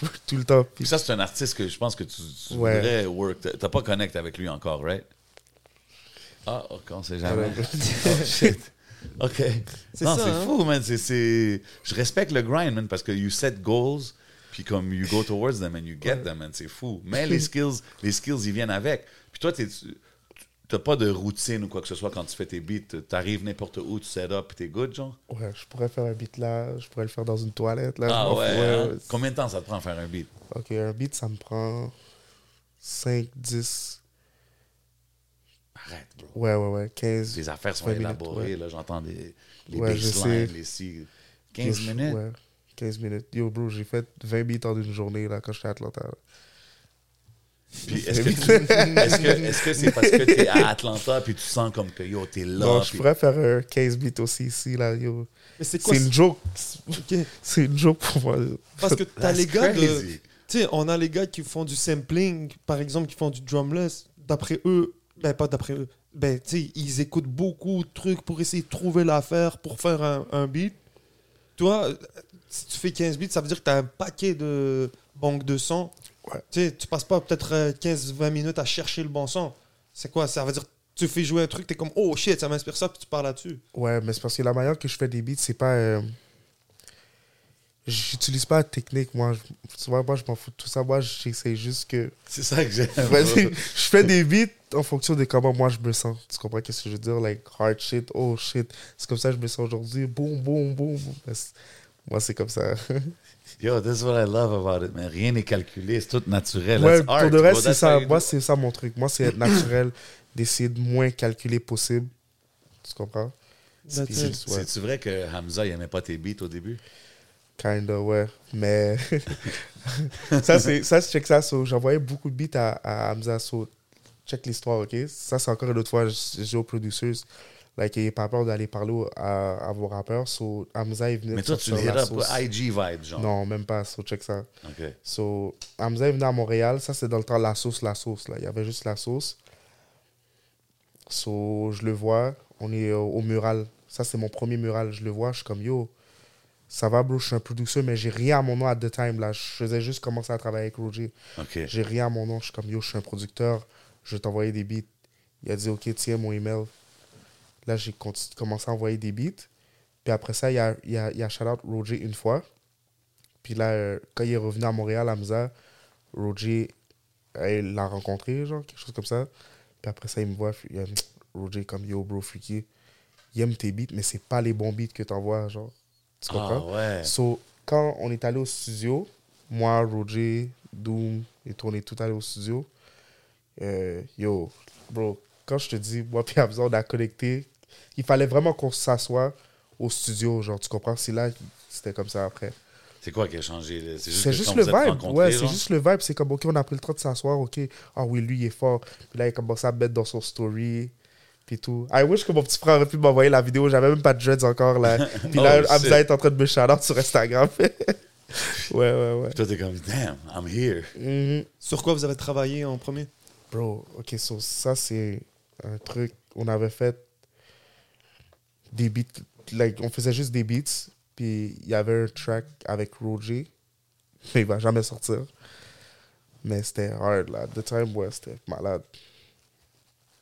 je joue tout le temps. Puis ça, c'est un artiste que je pense que tu, tu Ouais. voudrais work. T'as- pas connecté avec lui encore, right? Ah, ok, on sait jamais. Ouais. oh, shit. OK. C'est Non, c'est hein? fou, man. C'est- Je respecte le grind, man, parce que you set goals, puis comme you go towards them and you get them, man. C'est fou. Mais les skills, les skills, ils viennent avec. Puis toi, tu t'as pas de routine ou quoi que ce soit quand tu fais tes beats. T'arrives n'importe où, tu set up, t'es good, genre? Ouais, je pourrais faire un beat là, je pourrais le faire dans une toilette, là. Ah ouais, hein? ouais. Combien de temps ça te prend à faire un beat? Ok, un beat, ça me prend 5, 10, Arrête, bro. ouais, ouais, ouais, 15. Les affaires sont 20 minutes, élaborées, ouais. là, j'entends des, les Ouais, baselines, les si... 15 Yo, je- minutes? Ouais, 15 minutes. Yo, bro, j'ai fait 20 beats en une journée, là, quand j'étais à Atlanta. là. Puis est-ce que est-ce que c'est parce que t'es à Atlanta puis tu sens comme que yo t'es là non, je puis- pourrais faire un 15 beats aussi ici, là, yo. Mais c'est quoi C'est une joke. Ok. C'est une joke pour moi. Parce que t'as les gars de. Tu sais, on a les gars qui font du sampling, par exemple, qui font du drumless. D'après eux, ben pas d'après eux, ben tu sais, ils écoutent beaucoup de trucs pour essayer de trouver l'affaire pour faire un, un beat. Toi, si tu fais 15 beats, ça veut dire que t'as un paquet de banques de. Ouais. Tu sais, tu passes pas peut-être euh, 15-20 minutes à chercher le bon son. C'est quoi? Ça veut dire que tu fais jouer un truc, t'es comme, oh shit, ça m'inspire ça, puis tu parles là-dessus. Ouais, mais c'est parce que la manière que je fais des beats, c'est pas. euh, J'utilise pas la technique, moi. Tu vois, moi, je m'en fous de tout ça. Moi, j'essaie juste que. c'est ça que j'aime je fais des beats en fonction de comment moi je me sens. Tu comprends qu'est-ce que je veux dire? Like, hard shit, oh shit. C'est comme ça que je me sens aujourd'hui. Boum, boum, boum. Moi, c'est comme ça. yo this is what I love about it man rien n'est calculé c'est tout naturel ouais, That's art, pour de reste, bro. c'est ça. Moi, c'est ça mon truc. Moi, c'est être naturel, d'essayer de moins calculer possible. Tu comprends? C'est-tu vrai que Hamza il aimait pas tes beats au début? Kinda, ouais. Mais ça, c'est ça, check ça. so, J'envoyais beaucoup de beats à, à Hamza. So, check l'histoire, ok? Ça, c'est encore une autre fois, j'ai aux producers. Like, il n'est pas peur d'aller parler à, à vos rappeurs. So, Hamza, il venait mais toi tu sortir hit sauce. IG vibe genre Non, même pas. So, check ça. ok So, Hamza est venu à Montréal. Ça, c'est dans le temps la sauce, la sauce. Là. Il y avait juste la sauce. So, je le vois. On est au, au mural. Ça, c'est mon premier mural. Je le vois. Je suis comme, yo, ça va, bro? Je suis un producer, mais j'ai rien à mon nom at the time. Là. Je faisais juste commencer à travailler avec Roger. ok J'ai rien à mon nom. Je suis comme, yo, je suis un producteur. Je vais t'envoyer des beats. Il a dit, OK, tiens mon email. Là, j'ai commencé à envoyer des beats. Puis après ça, il y a, y a, y a shout out Roger une fois. Puis là, euh, quand il est revenu à Montréal, à Hamza, Roger, euh, l'a rencontré, genre, quelque chose comme ça. Puis après ça, il me voit, il y a Roger comme, yo, bro, Freaky, il aime tes beats, mais c'est pas les bons beats que t'envoies, genre. Tu comprends? ah ouais So, quand on est allé au studio, moi, Roger, Doom et tout, on est tout allé au studio. Euh, yo, bro, quand je te dis, moi, puis Hamza, on a connecté, il fallait vraiment qu'on s'assoie au studio, genre, tu comprends? C'est là, c'était comme ça après. c'est quoi qui a changé c'est juste le vibe. Ouais, c'est juste le vibe. C'est comme, OK, on a pris le temps de s'asseoir. OK, ah oui, lui, il est fort. Puis là, il a commencé à mettre dans son story. Puis tout. I wish que mon petit frère aurait pu m'envoyer la vidéo. J'avais même pas de dreads encore. Là. Puis Oh, là. Hamza est en train de me shout sur Instagram. ouais, ouais, ouais. toi t'es comme damn I'm here Mhm. Sur quoi vous avez travaillé en premier? Bro, OK, so ça, c'est un truc. On avait fait des beats. Like, on faisait juste des beats. Puis il y avait un track avec Roger. Mais il va jamais sortir. Mais c'était hard, là. The time, ouais, c'était malade.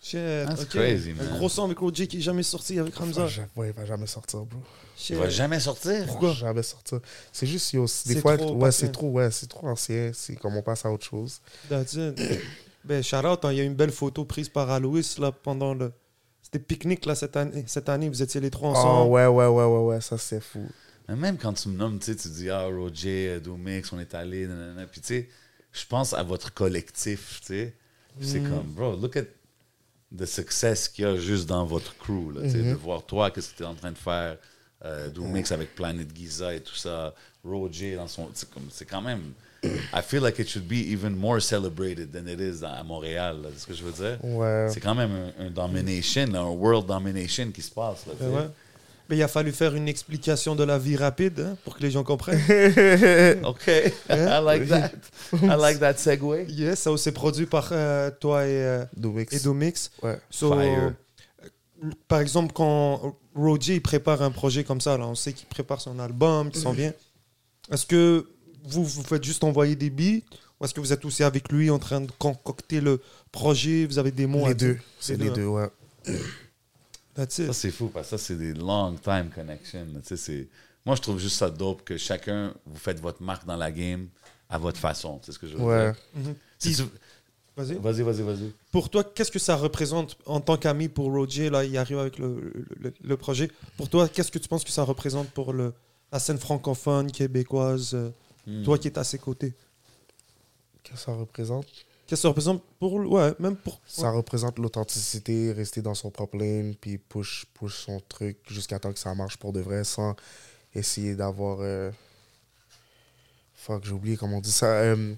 Shit, That's ok. crazy, Un man. gros son avec OJ qui est jamais sorti avec Ramza. Ja- ouais, il va jamais sortir, bro. Shit. Il va jamais sortir? Pourquoi? Jamais sortir. C'est juste, yo, des C'est fois, trop ouais, ancien. c'est trop, ouais, c'est trop ancien. C'est comme on passe à autre chose. That's it. ben, shout out, hein, il y a une belle photo prise par Alois là, pendant le. C'était pique-nique là, cette année. Cette année, vous étiez les trois Oh, ensemble. ouais, ouais, ouais, ouais, ouais, ça c'est fou. Mais même quand tu me nommes, tu dis, ah, Roger, Doomix, on est allé, nanana. Puis, tu sais, je pense à votre collectif, tu sais. C'est comme, bro, look at the success qu'il y a juste dans votre crew, là, tu sais, de voir toi, qu'est-ce que tu es en train de faire, euh, Doomix avec Planet Giza et tout ça, Roger dans son. C'est comme- c'est quand même. I feel like it should be even more celebrated than it is à Montréal, là, c'est ce que je veux dire? Ouais. C'est quand même un, un domination, là, un world domination qui se passe, là, ouais. Mais il a fallu faire une explication de la vie rapide hein, pour que les gens comprennent. Okay, I like that. I like that segue. yes, ça c'est produit par euh, toi et, euh, Domix. et Domix. Ouais. So, Fire. euh, par exemple, quand Roger il prépare un projet comme ça, là, on sait qu'il prépare son album, qu'il s'en vient. Est-ce que vous, vous faites juste envoyer des beats ou est-ce que vous êtes aussi avec lui en train de concocter le projet Vous avez des mots à Les deux. dire? C'est Les deux. ouais. That's it. Ça, c'est fou, parce que ça, c'est des long time connections. là. Tu sais, c'est- Moi, je trouve juste ça dope que chacun, vous faites votre marque dans la game à votre façon. C'est ce que je veux Ouais. dire? Si tu- Vas-y. Vas-y, vas-y, vas-y. Pour toi, qu'est-ce que ça représente en tant qu'ami pour Roger Là, il arrive avec le, le- le projet. Pour toi, qu'est-ce que tu penses que ça représente pour le, la scène francophone, québécoise Hmm. Toi qui es à ses côtés. Qu'est-ce que ça représente Qu'est-ce que ça représente pour. Ouais, même pour. Ça représente l'authenticité, rester dans son propre lane, puis push, push son truc jusqu'à temps que ça marche pour de vrai, sans essayer d'avoir. euh, Fuck, j'ai oublié comment on dit ça. euh,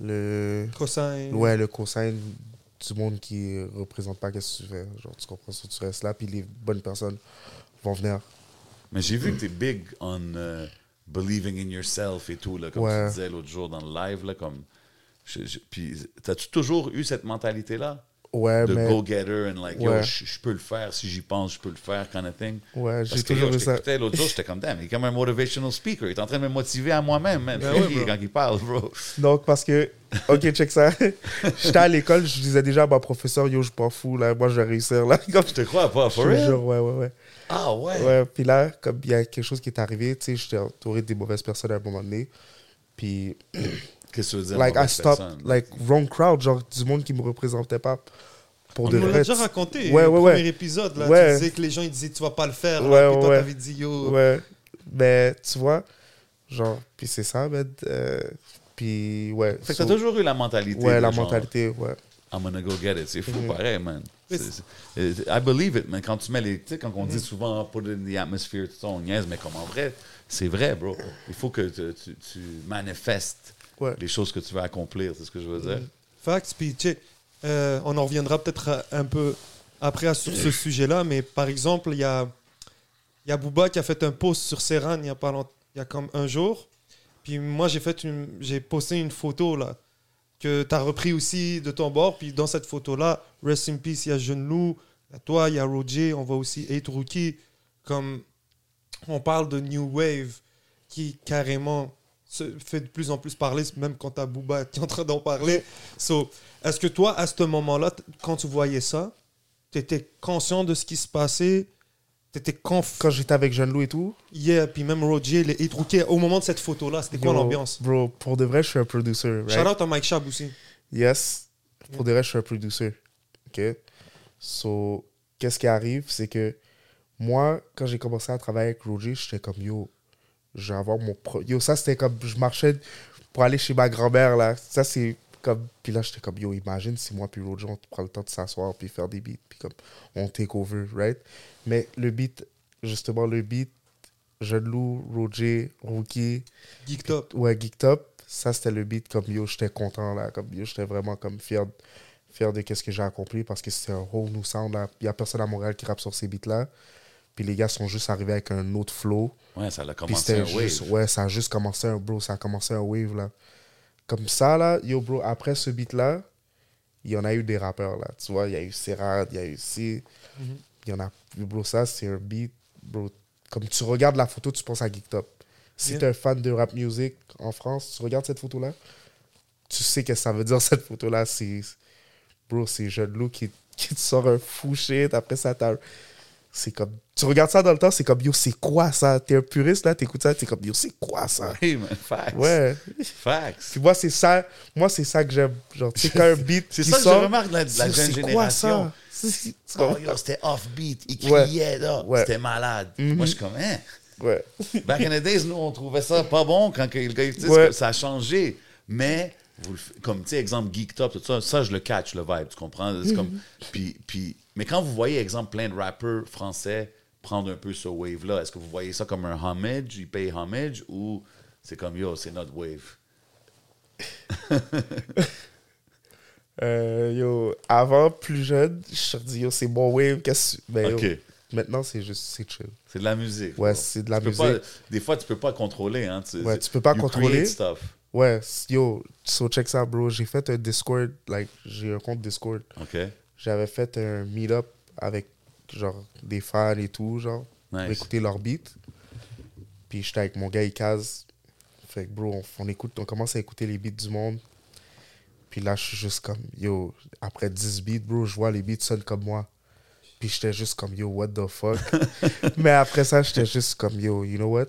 Le. Cossin. Ouais, le cosign du monde qui représente pas qu'est-ce que tu fais? Genre, tu comprends ça, tu restes là, puis les bonnes personnes vont venir. Mais j'ai vu que tu es big on euh, believing in yourself et tout, là, comme Ouais. tu disais l'autre jour dans le live. Là, comme, je- je- puis, t'as-tu toujours eu cette mentalité-là? Ouais, De mais. go-getter and like, yo, Ouais. je je peux le faire, si j'y pense, je peux le faire, kind of thing. Ouais, j'ai toujours eu ça. l'autre jour, j'étais comme, damn, il est comme un motivational speaker. Il est en train de me motiver à moi-même, man. Ben bro. quand il parle, bro. Donc, parce que, ok, check ça. J'étais à l'école, je disais déjà à ma professeur, yo, je suis pas fou, là, moi, je vais réussir, là. Comme Je te crois pas, for real? jure, ouais, ouais, ouais. Ah ouais? Ouais, puis là, comme il y a quelque chose qui est arrivé, tu sais, j'étais entouré des mauvaises personnes à un moment donné. Puis, Qu'est-ce que tu veux dire? like, I stopped, personne? like, wrong crowd, genre, du monde qui me représentait pas. Pour On de vrai. déjà raconté. Ouais, le ouais, premier ouais. épisode, là. Ouais. Tu disais que les gens ils disaient tu vas pas le faire. là, Ouais, puis toi, ouais. t'avais dit yo. Ouais. Mais, tu vois, genre, puis c'est ça, mais, euh, puis, ouais. Fait que so- t'as toujours eu la mentalité. Ouais, la genre, mentalité, ouais. I'm gonna go get it. C'est fou, Mhm. pareil, man. I believe it, man. Quand tu mets les. Tu sais, quand on dit souvent put it in the atmosphere, tout ça, on niaise, mais comme en vrai, c'est vrai, bro. Il faut que tu, tu, tu manifestes Ouais. les choses que tu veux accomplir, c'est ce que je veux dire. Facts, puis tu sais, euh, on en reviendra peut-être un peu après sur ce sujet-là, mais par exemple, il y a, y a Booba qui a fait un post sur Serran il y a, pas long- il y a comme un jour. Puis moi, j'ai fait une, j'ai posté une photo là que tu as repris aussi de ton bord. Puis dans cette photo-là, Rest in Peace, il y a Jeune il toi, il y a Roger, on voit aussi 8 Rookie. Comme on parle de New Wave qui carrément se fait de plus en plus parler, même quand t'as Booba qui est en train d'en parler. So, est-ce que toi, à ce moment-là, quand tu voyais ça, tu étais conscient de ce qui se passait Tu étais conf... Quand j'étais avec Jean Loup et tout, Yeah, puis même Roger, les hit au moment de cette photo-là, c'était quoi l'ambiance? Bro, pour de vrai, je suis un producer, right? Shout out à Mike Shab aussi. Yes. Pour de vrai, je suis un producer. OK? So, qu'est-ce qui arrive, c'est que moi, quand j'ai commencé à travailler avec Roger, j'étais comme, yo, je vais avoir mon... pro- Yo, ça, c'était comme, je marchais pour aller chez ma grand-mère, là. Ça, c'est comme... Puis là, j'étais comme, yo, imagine si moi puis Roger, on prend le temps de s'asseoir puis faire des beats, puis comme, on take over, right? Mais le beat, justement, le beat, Jeune Loup, Roger, Rookie, Geek Top. Ouais, Geek Top, ça c'était le beat comme yo, j'étais content là, comme yo, j'étais vraiment comme fier, fier de qu'est-ce que j'ai accompli parce que c'était un whole new sound là. Il y a personne à Montréal qui rappe sur ces beats là. Puis les gars sont juste arrivés avec un autre flow. Ouais, ça a commencé un juste, wave. ouais, ça a juste commencé un bro, ça a commencé un wave là. Comme ça là, yo bro, après ce beat là, il y en a eu des rappeurs là, tu vois, il y a eu Serrat, il y a eu C, il y en a, bro, ça c'est un beat, bro. Comme tu regardes la photo, tu penses à Geek Top. Si Yeah. tu es un fan de rap music en France, tu regardes cette photo là, tu sais que ça veut dire cette photo là, c'est bro, c'est Jeune Loup qui, qui te sort un fou shit. Après ça, t'as. C'est comme. Tu regardes ça dans le temps, c'est comme yo, c'est quoi ça? T'es un puriste là, t'écoutes ça, t'es comme yo, c'est quoi ça? Hey, man, facts. Ouais. Facts. Puis moi, c'est ça, moi, c'est ça que j'aime. Genre, sais, quand un beat. C'est ça que je sort, remarque de la, de la c'est- jeune c'est quoi génération. ça? C'est- c'est- c'est Oh, comme- yo, c'était offbeat. Il Ouais. criait, là. Ouais. C'était malade. Moi, je suis comme, hein? Ouais. Back in the days, nous, on trouvait ça pas bon quand le gars, Ouais. ça a changé. Mais, vous comme, tu sais, exemple, Geek Top, tout ça, ça, je le catch, le vibe, tu comprends? C'est comme, Mhm. puis, puis, mais quand vous voyez, exemple, plein de rappeurs français prendre un peu ce wave-là, est-ce que vous voyez ça comme un homage, ils payent homage, ou c'est comme, yo, c'est notre wave? Euh, yo, avant, plus jeune, je te dis, yo, c'est mon wave. Qu'est-ce que- OK. maintenant, c'est juste, c'est chill. C'est de la musique. Ouais, c'est de la Tu musique. pas- des fois, tu peux pas contrôler. Hein, tu, Ouais, tu peux pas contrôler. Stuff. Ouais, yo, so check ça, bro. J'ai fait un Discord, like, j'ai un compte Discord. OK. J'avais fait un meet-up avec, genre, des fans et tout, genre, pour Nice. écouter leurs beats. Puis j'étais avec mon gars Ikaz. Fait que, bro, on, on écoute, on commence à écouter les beats du monde. Puis là, je suis juste comme, yo, après 10 beats, bro, je vois les beats sonnent comme moi. Puis j'étais juste comme, yo, what the fuck? Mais après ça, j'étais juste comme, yo, you know what?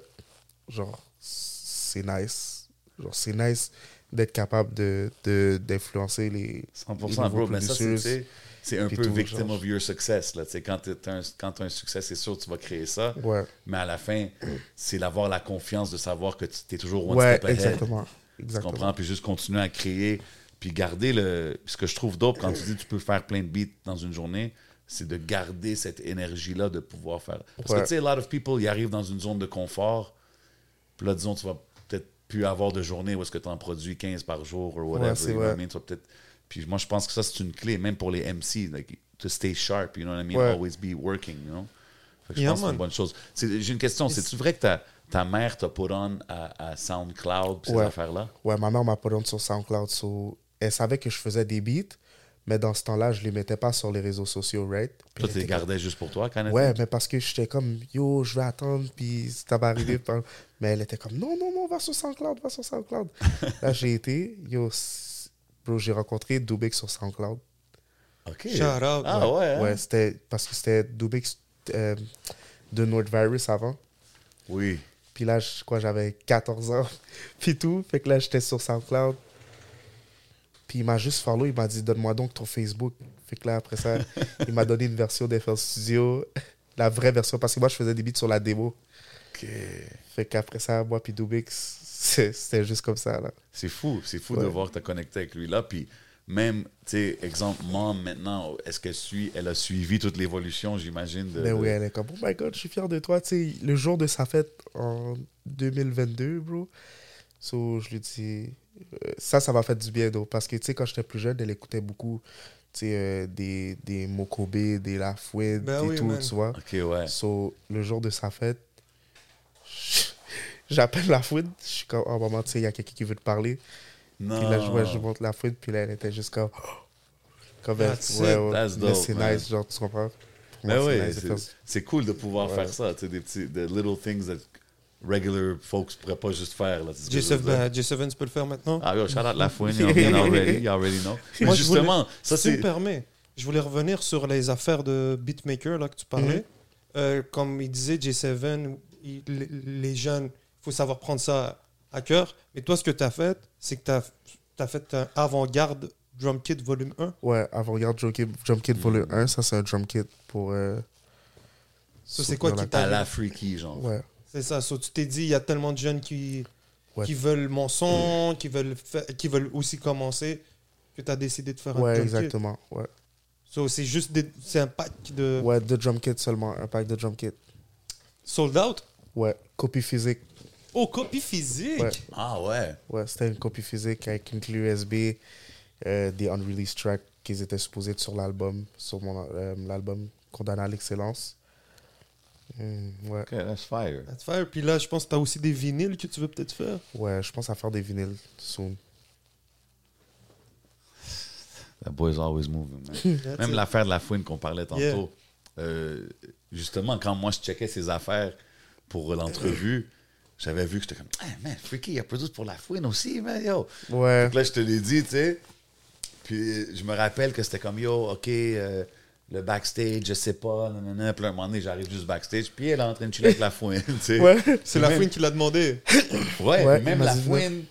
Genre, c'est nice. Genre, c'est nice d'être capable de, de, d'influencer les. 100%, les bro. Mais ça, c'est, c'est un peu victim of your success. Là. Quand tu as, t'as un succès, c'est sûr que tu vas créer ça. Ouais, Mais à la fin, c'est d'avoir la confiance de savoir que tu es toujours one ouais step ahead. exactement. Tu Exactement. comprends? Puis juste continuer à créer. Puis garder le. Ce que je trouve dope quand tu dis que tu peux faire plein de beats dans une journée, c'est de garder cette énergie-là de pouvoir faire. Parce que tu sais, a lot of people, ils arrivent dans une zone de confort. Puis là, disons, tu vas peut-être plus avoir de journée où est-ce que tu en produis 15 par jour ou whatever. Ouais? Tu vas peut-être. Puis moi, je pense que ça, c'est une clé, même pour les MC, like, to stay sharp, you know what I mean? Ouais. Always be working, you know? Fait que je Yeah, pense que c'est une bonne chose. J'ai une question. C'est-tu vrai que ta, ta mère t'a put on à, à SoundCloud, ces Ouais. affaires-là? Ouais, ma mère m'a pas donné sur SoundCloud. so- Elle savait que je faisais des beats, mais dans ce temps-là, je les mettais pas sur les réseaux sociaux, right? Puis Toi, tu les comme- gardais juste pour toi, Canada? Ouais, mais parce que j'étais comme, yo, je vais attendre, puis ça va arriver. mais elle était comme, non, non, non, va sur SoundCloud, va sur SoundCloud. Là, j'ai été, yo, bro, j'ai rencontré Dubix sur SoundCloud. OK. Shout out. Ah ouais, hein? Ouais, c'était parce que c'était Dubix euh, de Nordvirus avant. Oui. Puis là, je crois j'avais 14 ans, puis tout. Fait que là, j'étais sur SoundCloud. Puis il m'a juste follow, il m'a dit, donne-moi donc ton Facebook. Fait que là, après ça, il m'a donné une version d'FL Studio, la vraie version, parce que moi, je faisais des beats sur la démo. OK. Fait qu'après ça, moi puis Dubix, c'était juste comme ça, là. C'est fou. C'est fou de voir que tu as connecté avec lui là. Puis même, tu sais, exemple, Mom, maintenant, est-ce qu'elle suit, elle a suivi toute l'évolution, j'imagine? De, Mais de- oui, elle est comme, oh my god, je suis fier de toi. Tu sais, le jour de sa fête en 2022, bro. So, je lui dis, euh, ça, ça m'a fait du bien, donc, parce que, tu sais, quand j'étais plus jeune, elle écoutait beaucoup, tu sais, euh, des, des Mokobe, des Lafouine Ben et oui, tout, man. tu vois. OK, ouais. So, le jour de sa fête, j'appelle Lafouine, je suis comme, oh maman, tu sais, il y a quelqu'un qui veut te parler. Non. Puis là, je, vois, je monte Lafouine, puis là, elle était juste comme, comme elle, ouais, it. ouais. That's Mais dope, c'est man. nice, genre, tu comprends? Pour Mais moi, oui, c'est nice c'est- c'est cool de pouvoir Ouais. faire ça, tu sais, des petits, des little things that regular folks pourraient pas juste faire. Là, tu sais ce que je veux J7, dire? ben, J7, tu peux le faire maintenant? Ah, yo, shout out La Fouine, you already, you already know. Moi, je voulais- justement, ça Si tu me c'est. permets, je voulais revenir sur les affaires de beatmaker là, que tu parlais. Mhm. Euh, comme il disait, J7, il- les- les jeunes, faut savoir prendre ça à cœur. Mais toi, ce que tu as fait, c'est que tu as, fait un avant-garde drum kit volume 1. Ouais, avant-garde Drum Kit, Drum Kit Volume 1, ça c'est un drum kit pour. euh, Ça, c'est quoi qui t'a- la freaky, genre. Ouais, C'est ça. So, tu t'es dit, il y a tellement de jeunes qui, Ouais. qui veulent mon son, qui, veulent fa- qui veulent aussi commencer, que tu as décidé de faire un ouais drum kit. exactement. Ouais. So, c'est juste des- c'est un pack de ouais, deux drum kits seulement, un pack de drum kit. sold out? Ouais, copie physique. Oh, copie physique? Ouais. Ah ouais. Ouais, c'était une copie physique avec une clé USB, euh, des unreleased tracks qui étaient supposés être sur l'album, sur mon euh, l'album Condamné à l'excellence. Hmm, ouais. OK, that's fire. Te faire. Puis là, je pense que tu as aussi des vinyles que tu veux peut-être faire. ouais, je pense à faire des vinyles soon. That boy's always moving, man. That's Même l'affaire de la fouine qu'on parlait tantôt. Yeah. euh, justement, quand moi je checkais ses affaires pour l'entrevue, j'avais vu que j'étais comme, hey, man, Freaky, il a produit pour la fouine aussi, man, yo. Ouais, Donc là, je te l'ai dit, tu sais. Puis je me rappelle que c'était comme, yo, OK, euh, le backstage, je sais pas, nanana. Puis là, un moment donné, j'arrive juste backstage, puis elle est en train de chiller avec la fouine, tu sais. Ouais. C'est la Même- fouine qui l'a demandé. Ouais, Ouais, même la fouine,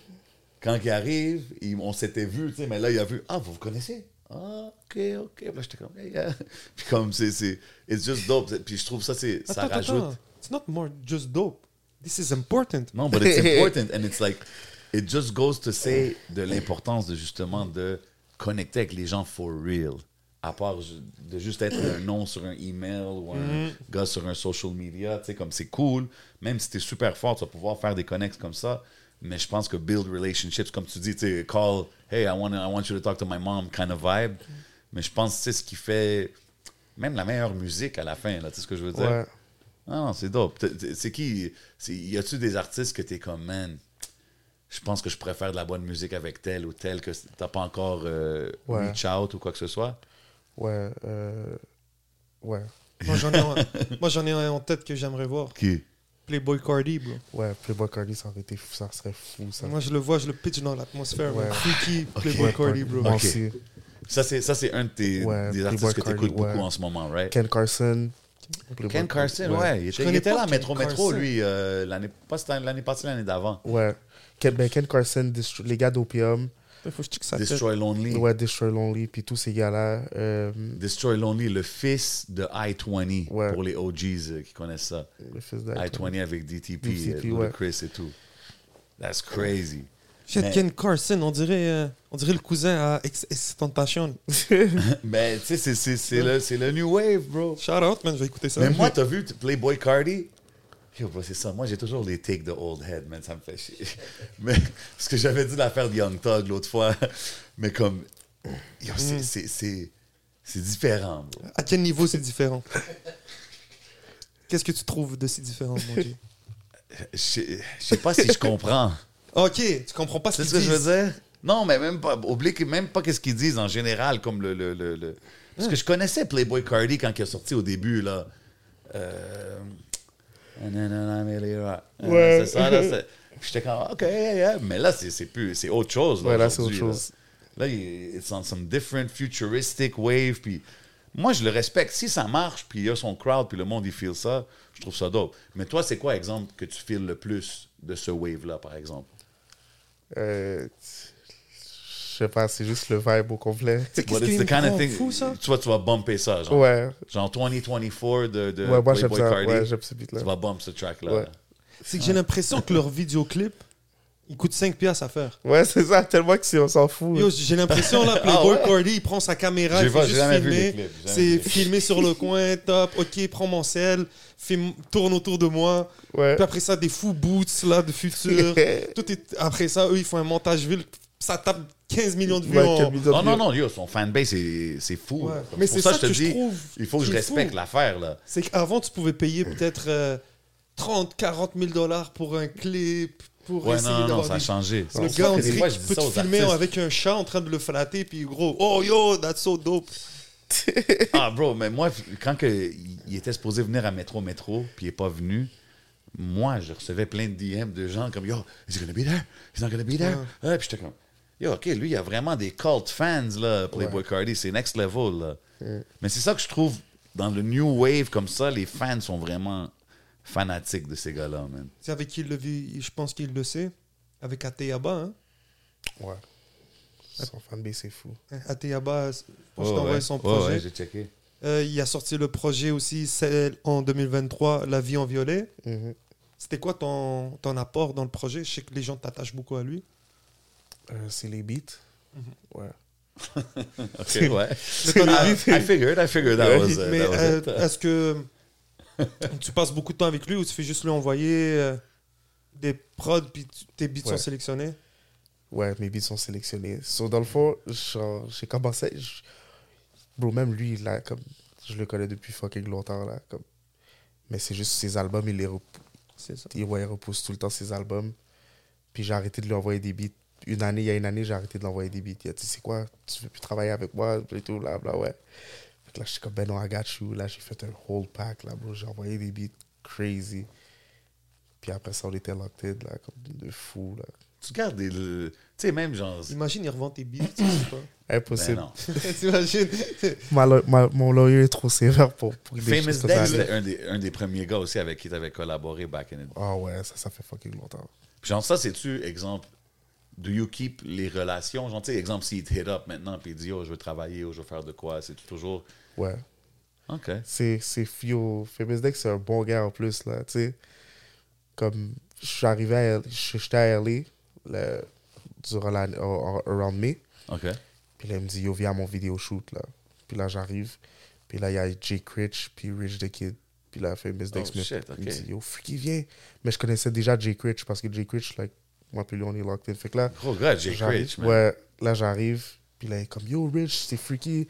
quand il arrive, il- on s'était vu, tu sais, mais là, il a vu, ah, vous vous connaissez? Ah, ok, ok. Puis là, j'étais comme, hey, yeah. Puis comme, c'est, c'est, it's just dope. Puis je trouve ça, c'est, ça Attends, rajoute. attends. It's not more just dope. This is important. Non, but it's important. And it's like, it just goes to say de l'importance de justement de connecter avec les gens for real. À part de juste être un nom sur un email ou un gars sur un social media, tu sais, comme c'est cool. Même si t'es super fort, tu vas pouvoir faire des connects comme ça. Mais je pense que build relationships, comme tu dis, tu sais, call, hey, I want, I want you to talk to my mom kind of vibe. Mais je pense que c'est ce qui fait même la meilleure musique à la fin, là, tu sais ce que je veux dire? Ouais. Ah non, c'est dope. C'est qui Y a-tu des artistes que t'es comme, man, je pense que je préfère de la bonne musique avec tel ou tel que t'as pas encore euh, Ouais. reach out ou quoi que ce soit? Ouais. euh, Ouais. Moi, j'en ai, un- ai un en tête que j'aimerais voir. Qui? Playboy Cardi, bro. Ouais, Playboy Cardi, ça aurait été fou, ça serait fou, ça. Moi, je le vois, je le pitch dans l'atmosphère. Ouais. Freaky Playboy Cardi, bro. Moi Ok. aussi. Ça, c'est, un de tes Ouais, des Playboy artistes que t'écoutes Cardi, beaucoup ouais. en ce moment, right? Ken Carson. Ken Carson, ouais. Il était, il était pas là à Metro, Carson. lui, euh, l'année, pas cette année- l'année passée, l'année d'avant. Ouais. Ken, ben, Ken Carson, les gars d'Opium, faut que ça. Destroy Lonely. ouais, Destroy Lonely, puis tous ces gars-là. euh, Destroy Lonely, le fils de I-20, Ouais. pour les OGs euh, qui connaissent ça. le fils de I-20 avec DTP, DTP, euh, ouais. Ludacris et tout. That's crazy. Shit, Mais- Ken Carson, on dirait, euh, on dirait le cousin à Ex Tentation. Ben, tu sais, c'est- c'est c'est le, c'est le new wave, bro. Shout out, man, je vais écouter ça. Mais moi, t'as vu Playboy Cardi? Yo, bro, c'est ça. Moi, j'ai toujours les takes de old head, man. Ça me fait chier. Mais, parce que j'avais dit l'affaire de Young Thug l'autre fois. Mais comme, yo, Mm. c'est- c'est- c'est c'est différent, bro. À quel niveau c'est différent? Qu'est-ce que tu trouves de si différent, mon Dieu? Je sais pas si je comprends. Ok, tu comprends pas ce C'est qu'ils ce que je disent. veux dire? Non, mais même pas, oublie même pas qu'est-ce qu'ils disent en général, comme le. le, le, le- Parce que je connaissais Playboy Cardi quand il est sorti au début, là. Euh... Euh, Ouais. C'est ça, là. c'est- J'étais comme, OK, yeah, yeah. Mais là, c'est c'est plus. C'est autre chose. Là, Ouais, là, c'est autre chose. Là, Là, il it's on some different futuristic wave. Puis moi, je le respecte. Si ça marche, puis il y a son crowd, puis le monde, il feel ça, je trouve ça dope. Mais toi, c'est quoi, exemple, que tu feels le plus de ce wave-là, par exemple? Euh, je sais pas, c'est juste le vibe au complet. C'est But qu'est-ce it's qui the kind of fou, ça? Tu vois, tu vas bumper ça, genre. Ouais, Genre 2024 de, de ouais moi j'aime Playboy ça. Cardi. Ouais, j'aime ce beat-là. tu vas bump ce track-là. Ouais. C'est que j'ai l'impression que leur vidéoclip, il coûte 5 piastres à faire. Ouais, c'est ça, tellement que si on s'en fout. Yo, j'ai l'impression, là, Playboy Ah ouais? Cardi, il prend sa caméra, il j'ai juste jamais vu les filmer. C'est filmé sur le coin, top. Ok, prends mon sel, filme, tourne autour de moi. Ouais. Puis après ça, des fous boots, là, de futur. Tout est... Après ça, eux, ils font un montage ville. Ça tape 15 millions de vues. Ouais, en- quel million de non, vues. non, yo, son fanbase, c'est c'est fou. Mais Pour c'est ça, ça je te que je dis, trouve il faut que je respecte l'affaire, là. C'est qu'avant, tu pouvais payer peut-être euh, 30, 40 000 dollars pour un clip, pour Ouais, essayer non, non, ça a des- changé. C'est Le gars, on dirait qu'il peut te filmer artistes. avec un chat en train de le flatter, puis gros, oh yo, that's so dope. Ah, bro, mais moi, quand que il était supposé venir à Métro Métro, puis il n'est pas venu, moi, je recevais plein de DM de gens comme Yo, is he gonna be there? He's not gonna be there? Ah, puis j'étais comme Yo, OK, lui, il a vraiment des cult fans, là, Playboy Cardi. C'est next level, là. Mais c'est ça que je trouve dans le new wave comme ça, les fans sont vraiment fanatiques de ces gars-là, man. C'est avec qui il le vit, je pense qu'il le sait. Avec Ateyaba, hein. Ouais. Son fanbase, c'est fou. Ateyaba, je pense envoyé ouais. son Ouais, projet. ouais, j'ai checké. Euh, il a sorti le projet aussi celle en 2023, La vie en violet. Mhm. C'était quoi ton, ton apport dans le projet? Je sais que les gens t'attachent beaucoup à lui. Euh, c'est les beats. Ouais. OK, ouais. Ton I, I figured, I figured that was, uh, Mais euh, est-ce que tu passes beaucoup de temps avec lui ou tu fais juste lui envoyer euh, des prods puis tes beats Ouais. sont sélectionnés? Ouais, mes beats sont sélectionnés. So, dans le fond, j'ai commencé. je- Bro, même lui, là, comme. Je le connais depuis fucking longtemps, là. Comme... Mais c'est juste ses albums, il les rep- C'est ça. il, ouais, il repousse tout le temps ses albums. Puis j'ai arrêté de lui envoyer des beats. Une année, il y a une année, j'ai arrêté de lui envoyer des beats. Il a dit, c'est quoi Tu veux plus travailler avec moi Et tout, là, là, ouais. Là, je suis comme, ben non, I got you. Là, j'ai fait un whole pack, là, bro. J'ai envoyé des beats crazy. Puis après ça, on était locked in, là, comme de fou, là. tu gardes des. le- Tu sais, même genre. Imagine, il revend tes billes, tu sais pas. Ben Impossible. non. T'imagines? Ma lo- ma- mon lawyer est trop sévère pour, pour des Famous Dex, c'était un des, un des premiers gars aussi avec qui tu avais collaboré back in the Ah ouais, ça, ça fait fucking longtemps. Puis genre, ça, c'est-tu, exemple, do you keep les relations? Genre, tu sais, exemple, s'il te hit up maintenant, puis il dit, oh, je veux travailler, ou je veux faire de quoi, c'est toujours. Ouais. OK. C'est, c'est Fio. Famous Dex, c'est un bon gars en plus, là, tu sais. Comme, je suis arrivé à j'étais à LA le- durant la, around me. OK. Puis là, il me dit, yo, viens à mon vidéo shoot, là. Puis là, j'arrive. Puis là, il y a Jake Rich, puis Rich the Kid. Puis là, Famous Dex Oh, me, shit, il me ok. dit, yo, Freaky, viens. Mais je connaissais déjà Jake Rich, parce que Jake Rich, like, moi, puis lui, on est locked in. Fait que là, Gros gars, Jake Rich, man. Ouais, là j'arrive, puis là il est comme Yo Rich, c'est freaky.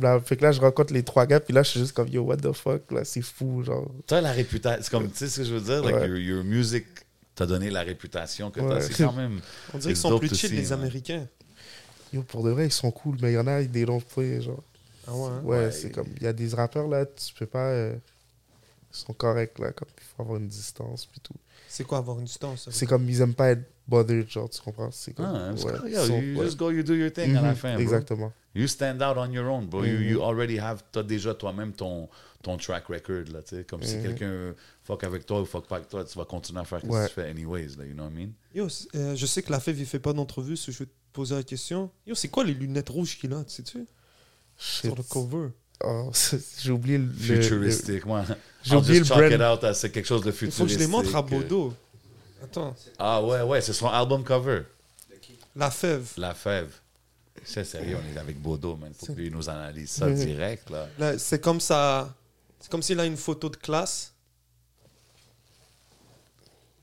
Là, fait que là je rencontre les trois gars, puis là je suis juste comme Yo, what the fuck, là c'est fou, genre. T'as la réputation. C'est comme, tu sais ce que je veux dire? Like, Ouais. your, your music t'a donné la réputation que t'as. Ouais. C'est quand même. On dirait qu'ils sont plus chill, les. Américains. Yo, pour de vrai, ils sont cool, mais il y en a, ils play, genre. Ah ouais, hein? Ouais, Ouais. c'est comme, il y a des rappeurs là, tu peux pas. euh, ils sont corrects là, comme il faut avoir une distance, puis tout. C'est quoi avoir une distance? C'est comme, ils aiment pas être bothered, genre, tu comprends? C'est comme. Ah, ouais, ils Yo, sont- you ouais. just go, you do your thing à la Mhm, fin, bro. Exactement. You stand out on your own, bro. You, Mhm. you already have, t'as déjà toi-même ton, ton track record, là, tu sais. Comme si Mhm. quelqu'un fuck avec toi ou fuck pas avec toi, tu vas continuer à faire ce que Ouais. tu fais anyways, là, you know what I mean? Yo, euh, je sais que la fève, il fait pas d'entrevue, so je vais te poser la question. Yo, c'est quoi les lunettes rouges qu'il a, tu sais-tu? Sur le cover. Oh, j'ai oublié le. le- Futuristic, moi. J'ai oublié just le brand. it out c'est quelque chose de Il futuristique. faut que je les montre à Bodo. Attends. Ah ouais, ouais, c'est son album cover. La fève. La fève. C'est sérieux, on est avec Bodo, man. Faut que lui nous analyse ça direct, là. Là, c'est comme ça. C'est comme s'il a une photo de classe.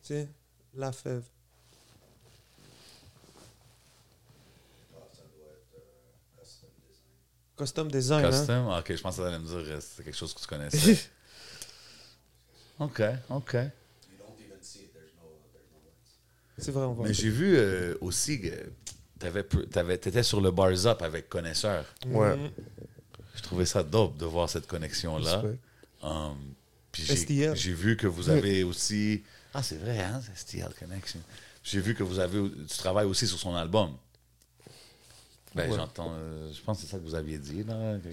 Tu sais, la fève. Custom design, hein? Custom? Ah, ok, je pense que ça allait me dire euh, c'est quelque chose que tu connaissais. ok, ok. C'est vrai, on va. Mais j'ai vu euh, aussi que t'avais- t'étais sur le Bars Up avec Connaisseur. Ouais. Mhm. Je trouvais ça dope de voir cette connexion-là. Um, puis j'ai- STL. j'ai vu que vous avez aussi. Ah, c'est vrai, hein, STL Connection. J'ai vu que vous avez, tu travailles aussi sur son album. Ben, Ouais. j'entends. euh, je pense que c'est ça que vous aviez dit, là. que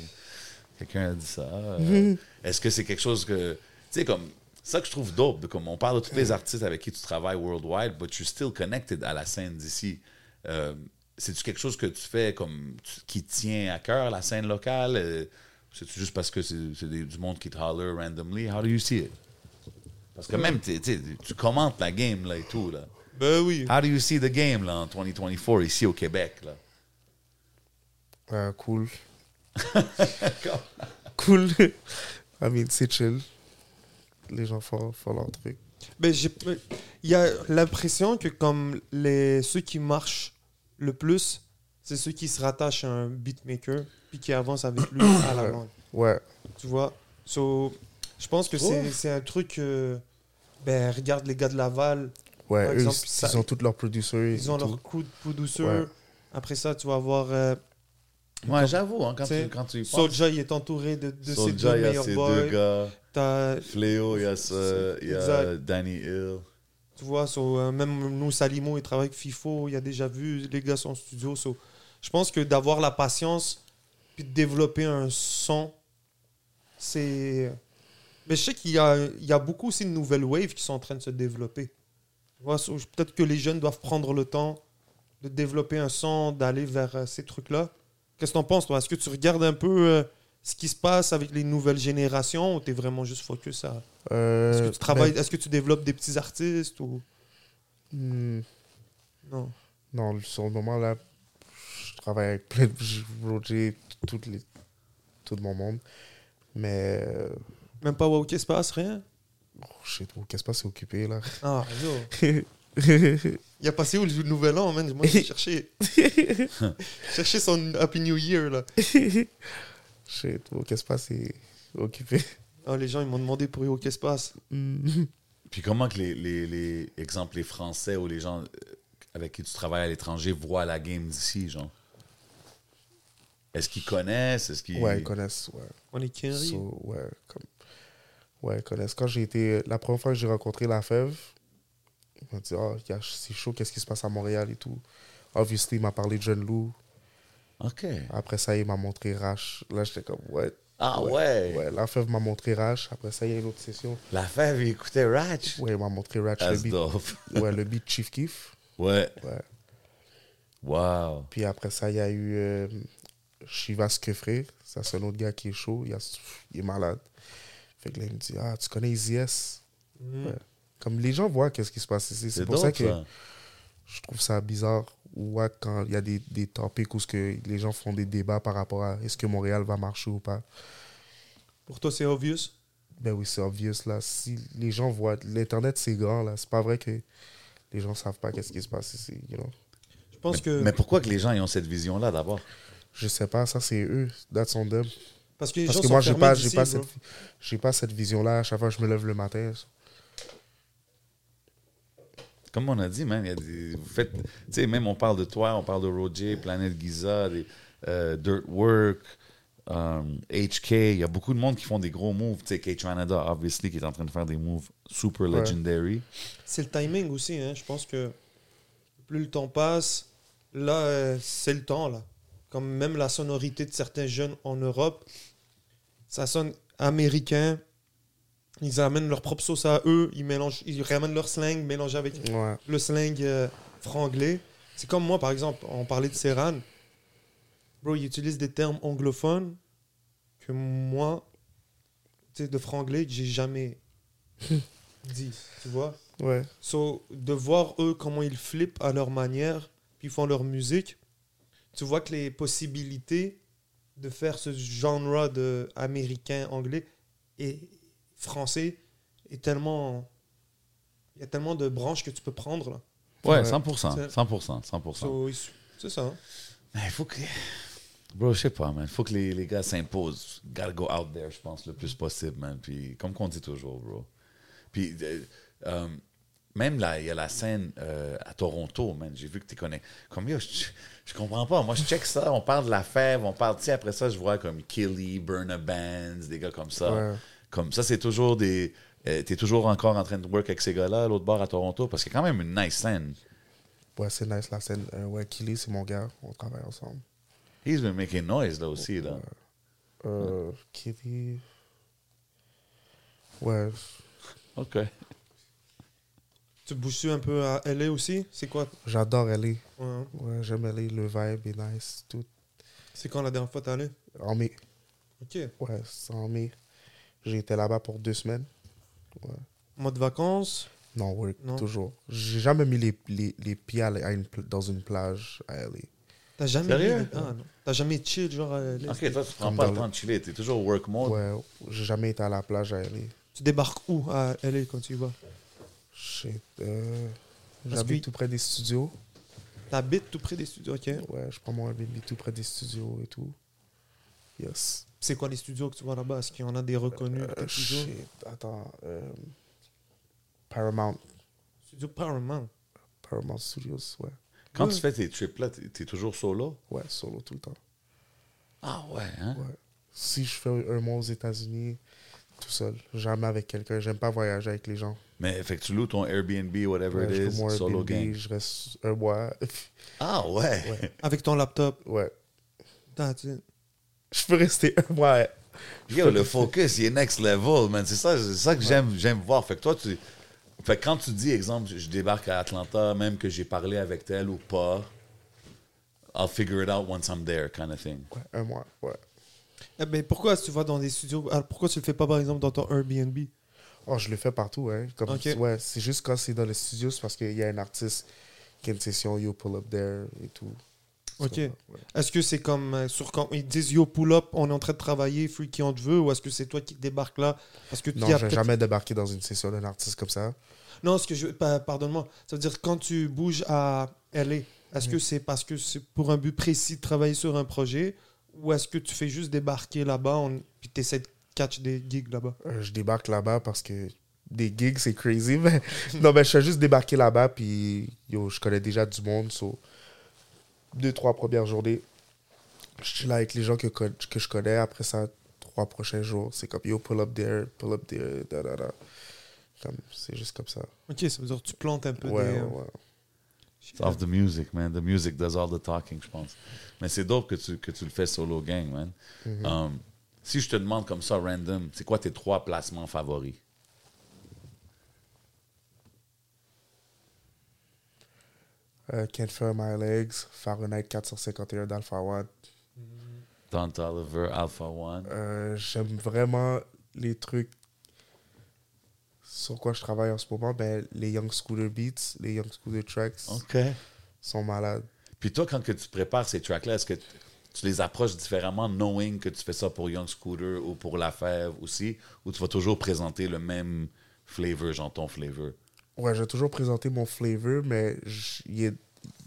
Quelqu'un a dit ça. euh. Est-ce que c'est quelque chose que. Tu sais, comme. C'est ça que je trouve dope. Comme on parle de tous les artistes avec qui tu travailles worldwide, but you're still connected à la scène d'ici. Euh, C'est-tu quelque chose que tu fais comme tu- qui tient à cœur la scène locale? Euh, C'est-tu juste parce que c'est du monde qui te holler randomly? How do you see it? Parce que même, t'es- t'sais, tu commentes la game là et tout. Là. Ben oui. How do you see the game là, en 2024 ici au Québec? Là? Euh, cool. cool. I mean, c'est chill. Les gens font, font leur truc. J'ai- il y a l'impression que comme les, ceux qui marchent le plus, c'est ceux qui se rattachent à un beatmaker puis qui avancent avec lui à la langue. Ouais. Tu vois? So, je pense que c'est c'est un truc. euh, ben, regarde les gars de Laval, Ouais, Par eux, exemple, ils, ça- ils ont tous leurs producers. ils ont tout. leur coup de. Ouais. Après ça, tu vas avoir. Euh, Ouais, j'avoue, hein, quand, tu, quand tu y penses. Soulja, il est entouré de, de ses Soulja, deux il y a meilleurs ces boys. deux gars. T'as- Fléau, il y a ça. Il y a. Danny Hill. Tu vois, so, euh, même nous, Salimo, il travaille avec FIFO, il a déjà vu, les gars sont en studio. so, je pense que d'avoir la patience puis de développer un son, c'est. Mais je sais qu'il y a, il y a beaucoup aussi de nouvelles waves qui sont en train de se développer. Tu vois, so, peut-être que les jeunes doivent prendre le temps de développer un son, d'aller vers euh, ces trucs-là. Qu'est-ce que t'en penses, toi? Est-ce que tu regardes un peu euh, ce qui se passe avec les nouvelles générations ou t'es vraiment juste focus à. Euh, Est-ce que tu travailles, mais- est-ce que tu développes des petits artistes ou? Hmm, Non. non, sur le moment là, je travaille avec plein de. Je Roger, tout, les, tout mon monde. Mais. euh, Même pas wow, qu'est-ce qui se passe, rien? oh, shit, oh, qu'est-ce que c'est occupé là Ah, yo. Il a passé où le nouvel an, man? Moi, j'ai cherché. cherché son Happy New Year, là. Shit, oh, qu'est-ce que c'est occupé Ah, les gens, ils m'ont demandé pour yo, qu'est-ce qui se passe. Puis comment que les, les, les exemples, les Français ou les gens euh, avec qui tu travailles à l'étranger voient la game d'ici, genre? Est-ce qu'ils connaissent? Est-ce qu'ils... Ouais, ils connaissent, ouais. On est Kenry. So, ouais, comme... ouais, ils connaissent. Quand j'ai été. La première fois que j'ai rencontré la fève, Il m'a dit, oh, il y a- c'est chaud, qu'est-ce qui se passe à Montréal et tout. Obviously, il m'a parlé de Jeune Loup. OK. Après ça, il m'a montré Rash. Là, j'étais comme, ouais. Ah ouais. Ouais, la fève m'a montré Rash. Après ça, il y a une autre session. La fève, il écoutait Ratch. Ouais, il m'a montré Ratch, le That's beat. dope. Ouais, le beat Chief Keef. Ouais. Ouais. Wow. Puis après ça, il y a eu euh, Shiva Skefré. Ça, c'est un autre gars qui est chaud. Il, a- il est malade. Fait que là, il me dit Ah, tu connais Easy S Mm. Ouais. Comme les gens voient qu'est-ce qui se passe ici. C'est pour ça que ça. je trouve ça bizarre ou ouais, quand il y a des, des topics où ce que les gens font des débats par rapport à est-ce que Montréal va marcher ou pas. Pour toi, c'est obvious? Ben oui, c'est obvious là. Si les gens voient, l'internet c'est grand là. C'est pas vrai que les gens savent pas qu'est-ce qui se passe ici. You know? Je pense que. Mais pourquoi que les gens ils ont cette vision-là d'abord? Je sais pas, ça c'est eux. That's on them. Parce que les Parce gens que sont moi j'ai pas, pas cette, j'ai pas cette vision là. À chaque fois que je me lève le matin. Comme on a dit, man, y a des, vous faites, tu sais, même on parle de toi, on parle de Roger, Planète Giza, des, euh, Dirt Work, um, HK, il y a beaucoup de monde qui font des gros moves. Tu sais, K-Canada, obviously, qui est en train de faire des moves super Ouais. legendary. C'est le timing aussi. Hein. Je pense que plus le temps passe, là, euh, c'est le temps. là. Comme même la sonorité de certains jeunes en Europe, ça sonne américain. Ils amènent leur propre sauce à eux. Ils, mélangent, ils ramènent leur slang mélangé avec Ouais. le slang euh, franglais. C'est comme moi, par exemple, on parlait de Serran. Bro, il utilise des termes anglophones que moi, tu sais, de franglais, j'ai jamais dit. Tu vois? Ouais. So, de voir eux comment ils flippent à leur manière, puis ils font leur musique, tu vois que les possibilités de faire ce genre de américain, anglais et français est tellement. Il y a tellement de branches que tu peux prendre là. Ouais, Ouais. 100%, C'est- 100%, 100%. So, ils- c'est ça. hein. Mais il faut que. Bro, je sais pas, man. Il faut que les, les gars s'imposent. Gotta go out there, je pense, le plus possible, man. Puis, comme qu'on dit toujours, bro. Puis, euh, euh, même là, il y a la scène euh, à Toronto, man. J'ai vu que tu connais. Comme, yo, je, je comprends pas. Moi, je check ça. On parle de la fève, on parle, tu sais, après ça, je vois comme Killy, Burna Bands, des gars comme ça. Ouais. Comme ça, c'est toujours des. euh, T'es toujours encore en train de work avec ces gars-là, à l'autre bord à Toronto, parce qu'il y a quand même une nice scène. Ouais, c'est nice la scène. Euh, ouais, Killy, c'est mon gars. On travaille ensemble. He's been making noise là aussi, là. Euh, Killy. Ouais. OK. Tu bouges un peu à LA aussi? C'est quoi? J'adore aller. Ouais, hein. Ouais, j'aime aller. Le vibe est nice. Tout. C'est quand la dernière fois t'es allé? En mai. Ok. Ouais, c'est en mai. J'ai été là-bas pour deux semaines. Mode vacances? Non, work, Non. toujours. J'ai jamais mis les, les, les pieds à une dans une plage à LA. T'as jamais mis- Ah non. T'as jamais chill genre à LA Ok, toi, tu prends Comme pas le temps de chiller, t'es toujours work mode. Ouais, j'ai jamais été à la plage à LA. Tu débarques où à LA quand tu y vas? Euh, J'habite que- tout près des studios. T'habites tout près des studios, ok. Ouais, je prends mon Airbnb tout près des studios et tout. Yes. C'est quoi les studios que tu vois là-bas? Est-ce qu'il y en a des reconnus Euh, shit, Attends. euh, Paramount. Studio Paramount. Paramount Studios, ouais. Quand Ouais. tu fais tes trips là, t'es t'es toujours solo? Ouais, solo tout le temps. Ah ouais, hein? Ouais. Si je fais un mois aux États-Unis, tout seul. Jamais avec quelqu'un. J'aime pas voyager avec les gens. Mais fait que tu loues ton Airbnb, whatever Ouais, je it fais is, mon solo Airbnb, gang. je reste un mois. Ah ouais? Ouais. Avec ton laptop? ouais. That's it. Je peux rester un mois. Yo, le focus, il est next level, man. C'est ça, c'est ça que j'aime, j'aime voir. Fait que toi, tu. Fait que quand tu dis, exemple, je débarque à Atlanta, même que j'ai parlé avec elle ou pas, I'll figure it out once I'm there, kind of thing. Ouais, un mois, ouais. Eh ben, pourquoi tu vas dans des studios? Alors, Pourquoi tu le fais pas par exemple dans ton Airbnb? Oh, je le fais partout, hein. Comme, ouais, c'est juste quand c'est dans le studio, c'est parce qu'il y a un artiste qui a une session, you pull up there et tout. Ok. Ouais. Est-ce que c'est comme euh, sur quand ils disent yo pull up, on est en train de travailler, free qui on te veut, ou est-ce que c'est toi qui débarques là? Parce que Non, j'ai jamais débarqué dans une session d'un artiste comme ça. Non, ce que je pa- pardonne-moi, ça veut dire quand tu bouges à LA, est-ce que c'est parce que c'est pour un but précis de travailler sur un projet, ou est-ce que tu fais juste débarquer là-bas, on... puis tu essaies de catch des gigs là-bas? Euh, je débarque là-bas parce que des gigs, c'est crazy. Mais... non, mais je fais juste débarquer là-bas, puis yo, je connais déjà du monde. So... Deux, trois premières journées, je suis là avec les gens que, que je connais. Après ça, trois prochains jours, c'est comme yo, pull up there, pull up there, da da da. C'est juste comme ça. Ok, ça veut dire que tu plantes un peu Ouais, des. ouais, euh. It's off the music, man. The music does all the talking, je pense. Mais c'est dope que tu, que tu le fais solo gang, man. Mhm. Um, si je te demande comme ça, random, c'est quoi tes trois placements favoris? Euh, Can't Feel My Legs, Fahrenheit 451 d'Alpha One. Don Toliver, Alpha One. Euh, J'aime vraiment les trucs sur quoi je travaille en ce moment. Ben, les Young Scooter Beats, les Young Scooter Tracks OK. sont malades. Puis toi, quand que tu prépares ces tracks-là, est-ce que tu les approches différemment, knowing que tu fais ça pour Young Scooter ou pour La Fève aussi, ou tu vas toujours présenter le même flavor, genre ton flavor? Ouais, j'ai toujours présenté mon flavor, mais il est,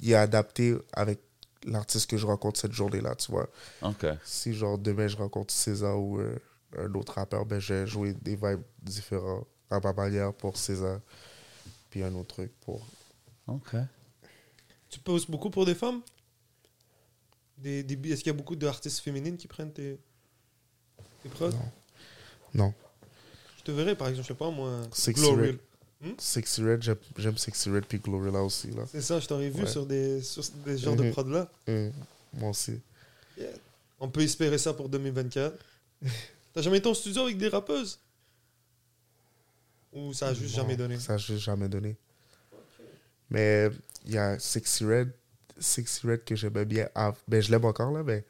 il est adapté avec l'artiste que je rencontre cette journée-là, tu vois. OK. Si, genre, demain, je rencontre César ou euh, un autre rappeur, ben, j'ai joué des vibes différents à ma manière pour César. Puis un autre truc pour... OK. Tu poses beaucoup pour des femmes? Des, des, Est-ce qu'il y a beaucoup d'artistes féminines qui prennent tes, tes prods? Non. Non. Je te verrais, par exemple, je sais pas moi. Sexy Glory. Red. Sexy Red, j'aime- Sexy Red puis Glorilla aussi, là. C'est ça, je t'aurais vu Ouais. sur des, sur des genres de Mhm. prods-là. Hum, moi aussi. On peut espérer ça pour 2024. T'as jamais été en studio avec des rappeuses? Ou ça a juste Non, jamais donné? Ça a juste jamais donné. Mais il y a Sexy Red, Sexy Red que j'aimais bien. av- Ben, je l'aime encore, là, mais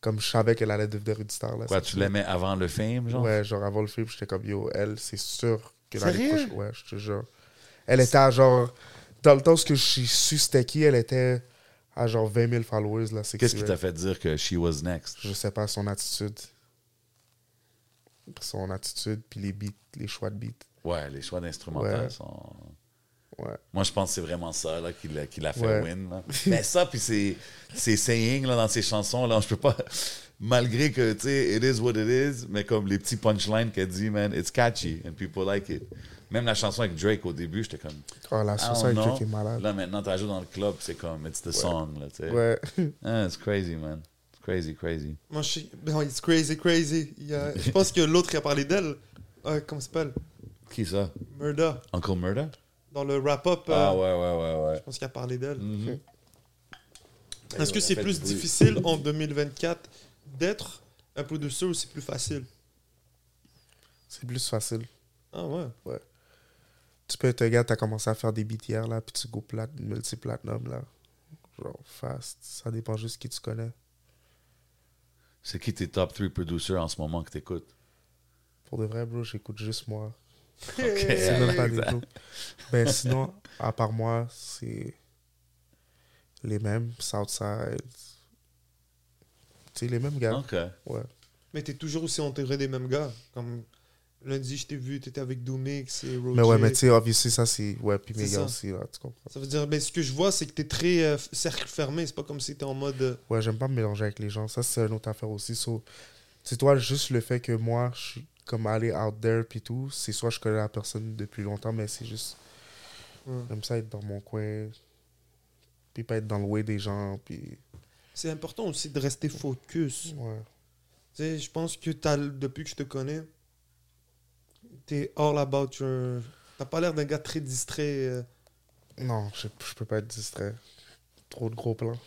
comme je savais qu'elle allait devenir une star. Là, Quoi, tu l'aimais avant le fame, genre? Ouais, genre avant le film, j'étais comme yo, elle, c'est sûr que l'année Sérieux? prochaine. Ouais, je te jure. Elle était à genre. Dans le temps où j'ai su c'était qui, elle était à genre 20 000 followers, Qu'est-ce qui t'a fait dire que she was next? Je sais pas, son attitude. Son attitude, puis les beats, les choix de beats. Ouais, les choix d'instrumental Ouais. sont... Ouais. Moi, je pense que c'est vraiment ça là, qui l'a fait Ouais. win. Là. Mais ça, puis c'est c'est saying là, dans ses chansons, là, je peux pas... Malgré que, tu sais, it is what it is, mais comme les petits punchlines qu'elle dit, man, it's catchy and people like it. Même la chanson avec Drake au début, j'étais comme... Oh, la don't avec. Drake est malade. Là, maintenant, tu joué dans le club, c'est comme, it's the song, là, tu sais. Ouais. Ah, it's crazy, man. It's crazy, crazy. Moi, je sais- Non, it's crazy, crazy. Il y a- Je pense que l'autre qui a parlé d'elle, euh, comment ça s'appelle? Qui ça? Murda. Uncle Murder? Dans le wrap-up, euh, Ah, ouais, ouais, ouais, ouais. je pense qu'il a parlé d'elle. Est-ce que Ouais, c'est plus difficile en 2024 d'être un producer ou c'est plus facile C'est plus facile. Ah ouais. Tu peux être un gars, t'as commencé à faire des beats hier, là, puis tu go plat, multi-platinum, là. Genre, fast. Ça dépend juste qui tu connais. C'est qui tes top 3 producers en ce moment que t'écoutes? Pour de vrai, bro, j'écoute juste moi. Ok. C'est même pas des Exact. jokes. Ben, sinon, à part moi, c'est les mêmes, Southside. Tu sais, les mêmes gars. OK. Ouais. Mais t'es toujours aussi entouré des mêmes gars. Comme lundi, je t'ai vu, t'étais avec Doomix et Roger. Mais ouais, mais tu sais, obviously, ça, c'est. Ouais, puis mes C'est gars ça. aussi, là, tu comprends. Ça veut dire, mais ce que je vois, c'est que t'es très euh, cercle fermé. C'est pas comme si t'es en mode. euh, Ouais, j'aime pas me mélanger avec les gens. Ça, c'est une autre affaire aussi. So, c'est toi, juste le fait que moi, je suis comme aller out there puis tout, c'est soit je connais la personne depuis longtemps, mais c'est juste. Ouais. J'aime ça être dans mon coin, puis pas être dans le way des gens, puis. C'est important aussi de rester focus. Ouais. Tu sais, je pense que t'as, depuis que je te connais, t'es all about your. T'as pas l'air d'un gars très distrait. euh. Non, je, je peux pas être distrait. Trop de gros plans.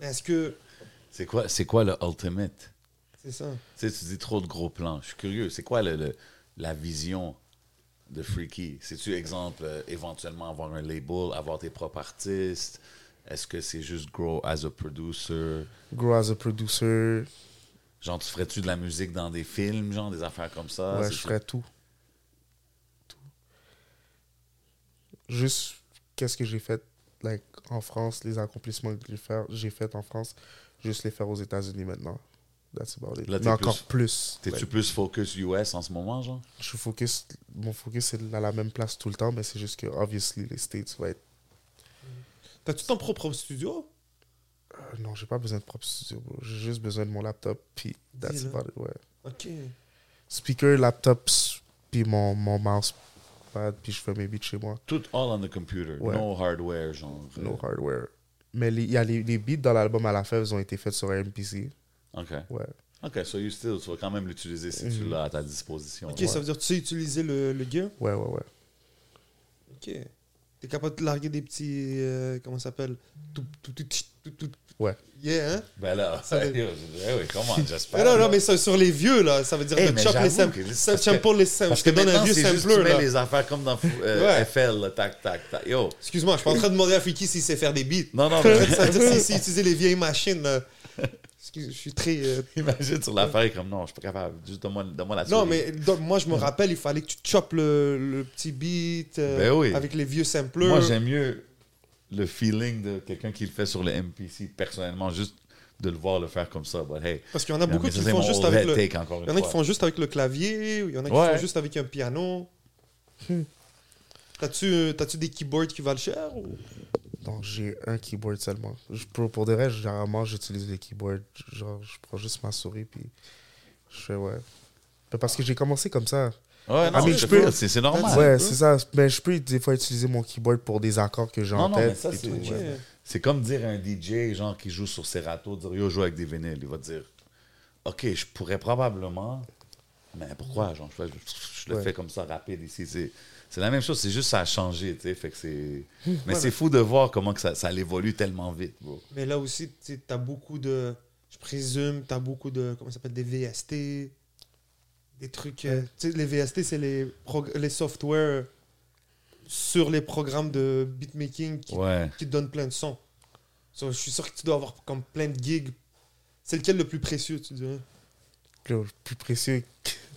Est-ce que. C'est quoi, c'est quoi le ultimate? C'est ça. Tu sais, tu dis trop de gros plans. Je suis curieux. C'est quoi le, le- la vision de Freaky? C'est-tu, exemple, euh, éventuellement avoir un label, avoir tes propres artistes? Est-ce que c'est juste grow as a producer? Grow as a producer. Genre, tu ferais-tu de la musique dans des films, genre, des affaires comme ça? ouais, je ferais tout. Tout. Juste, qu'est-ce que j'ai fait like, en France, les accomplissements que j'ai fait, en France, juste les faire aux États-Unis maintenant. That's about it. Là, Mais encore plus. T'es-tu Like, plus focus US en ce moment, genre? je suis focus, mon focus c'est à la même place tout le temps, mais c'est juste que, obviously, les States vont être. T'as-tu ton propre studio? Euh, non, j'ai pas besoin de propre studio, bro. J'ai juste besoin de mon laptop, puis that's about it, ouais. Ok. Speaker, laptop, puis mon, mon mousepad, puis je fais mes beats chez moi. Tout all on the computer. Ouais. No hardware, genre. No hardware. Mais les- il y a les, les beats dans l'album à la fève, ils ont été faits sur un MPC. OK. Ouais. Ok, so you still, tu vas quand même l'utiliser si tu l'as à ta disposition. Ok, Ouais. ça veut dire que tu sais utiliser le, le gear Ouais, ouais, ouais. Ok. T'es capable de larguer des petits. euh, comment ça s'appelle? Tout, tout, tout, tout, tout, Ouais. Yeah, hein? Ben là, Ça veut- yo, eh oui, comment, j'espère. Non, non, mais ça, sur les vieux, là, ça veut dire Eh, de chop les samples. que- Ça parce que- sample les samples. Parce Je que te donne un vieux sampler, tu mets là. les affaires comme dans euh, Ouais. FL, là, tac, tac, tac. Yo, Excuse-moi, je suis pas en train de demander à Fiki s'il sait faire des beats. non, non, mais Ça veut dire s'il sait utiliser les vieilles machines. là. Excuse, je suis très. euh, imagine sur l'affaire, comme non, je suis pas capable. Juste donne-moi donne la Non, mais donc, moi, je me rappelle, il fallait que tu choppes le, le petit beat euh, Ben oui. avec les vieux samplers. Moi, j'aime mieux le feeling de quelqu'un qui le fait sur le MPC, personnellement, juste de le voir le faire comme ça. But hey, Parce qu'il y en a beaucoup qui font juste avec le. Il y en a qui font juste avec le clavier, il y en a qui Ouais. font juste avec un piano. T'as-tu t'as-tu des keyboards qui valent cher ou... J'ai un keyboard seulement. Je, pour, pour de vrai, généralement, j'utilise les keyboards. Genre, je prends juste ma souris, puis je fais, ouais. Mais Parce que j'ai commencé comme ça. Ouais, non, Ah, mais je peux- c'est normal. Ouais, c'est ça. Mais je peux des fois utiliser mon keyboard pour des accords que j'ai en tête. c'est- ouais. Comme dire à un DJ, genre, qui joue sur Serato, dire Yo, joue avec des vinyles. Il va dire Ok, je pourrais probablement, mais pourquoi? Genre, je, je le Ouais. fais comme ça rapide ici. C'est, la même chose, c'est juste ça a changé, tu sais. Fait que c'est... Mais c'est fou de voir comment que ça, ça évolue tellement vite, bro. Mais là aussi, tu t'as beaucoup de. Je présume, t'as beaucoup de. Comment ça s'appelle Des VST. Des trucs. euh, tu sais, les VST, c'est les, les softwares sur les programmes de beatmaking qui, Ouais. qui te donnent plein de sons. So, je suis sûr que tu dois avoir comme plein de gigs. C'est lequel le plus précieux, tu dirais? Le plus précieux,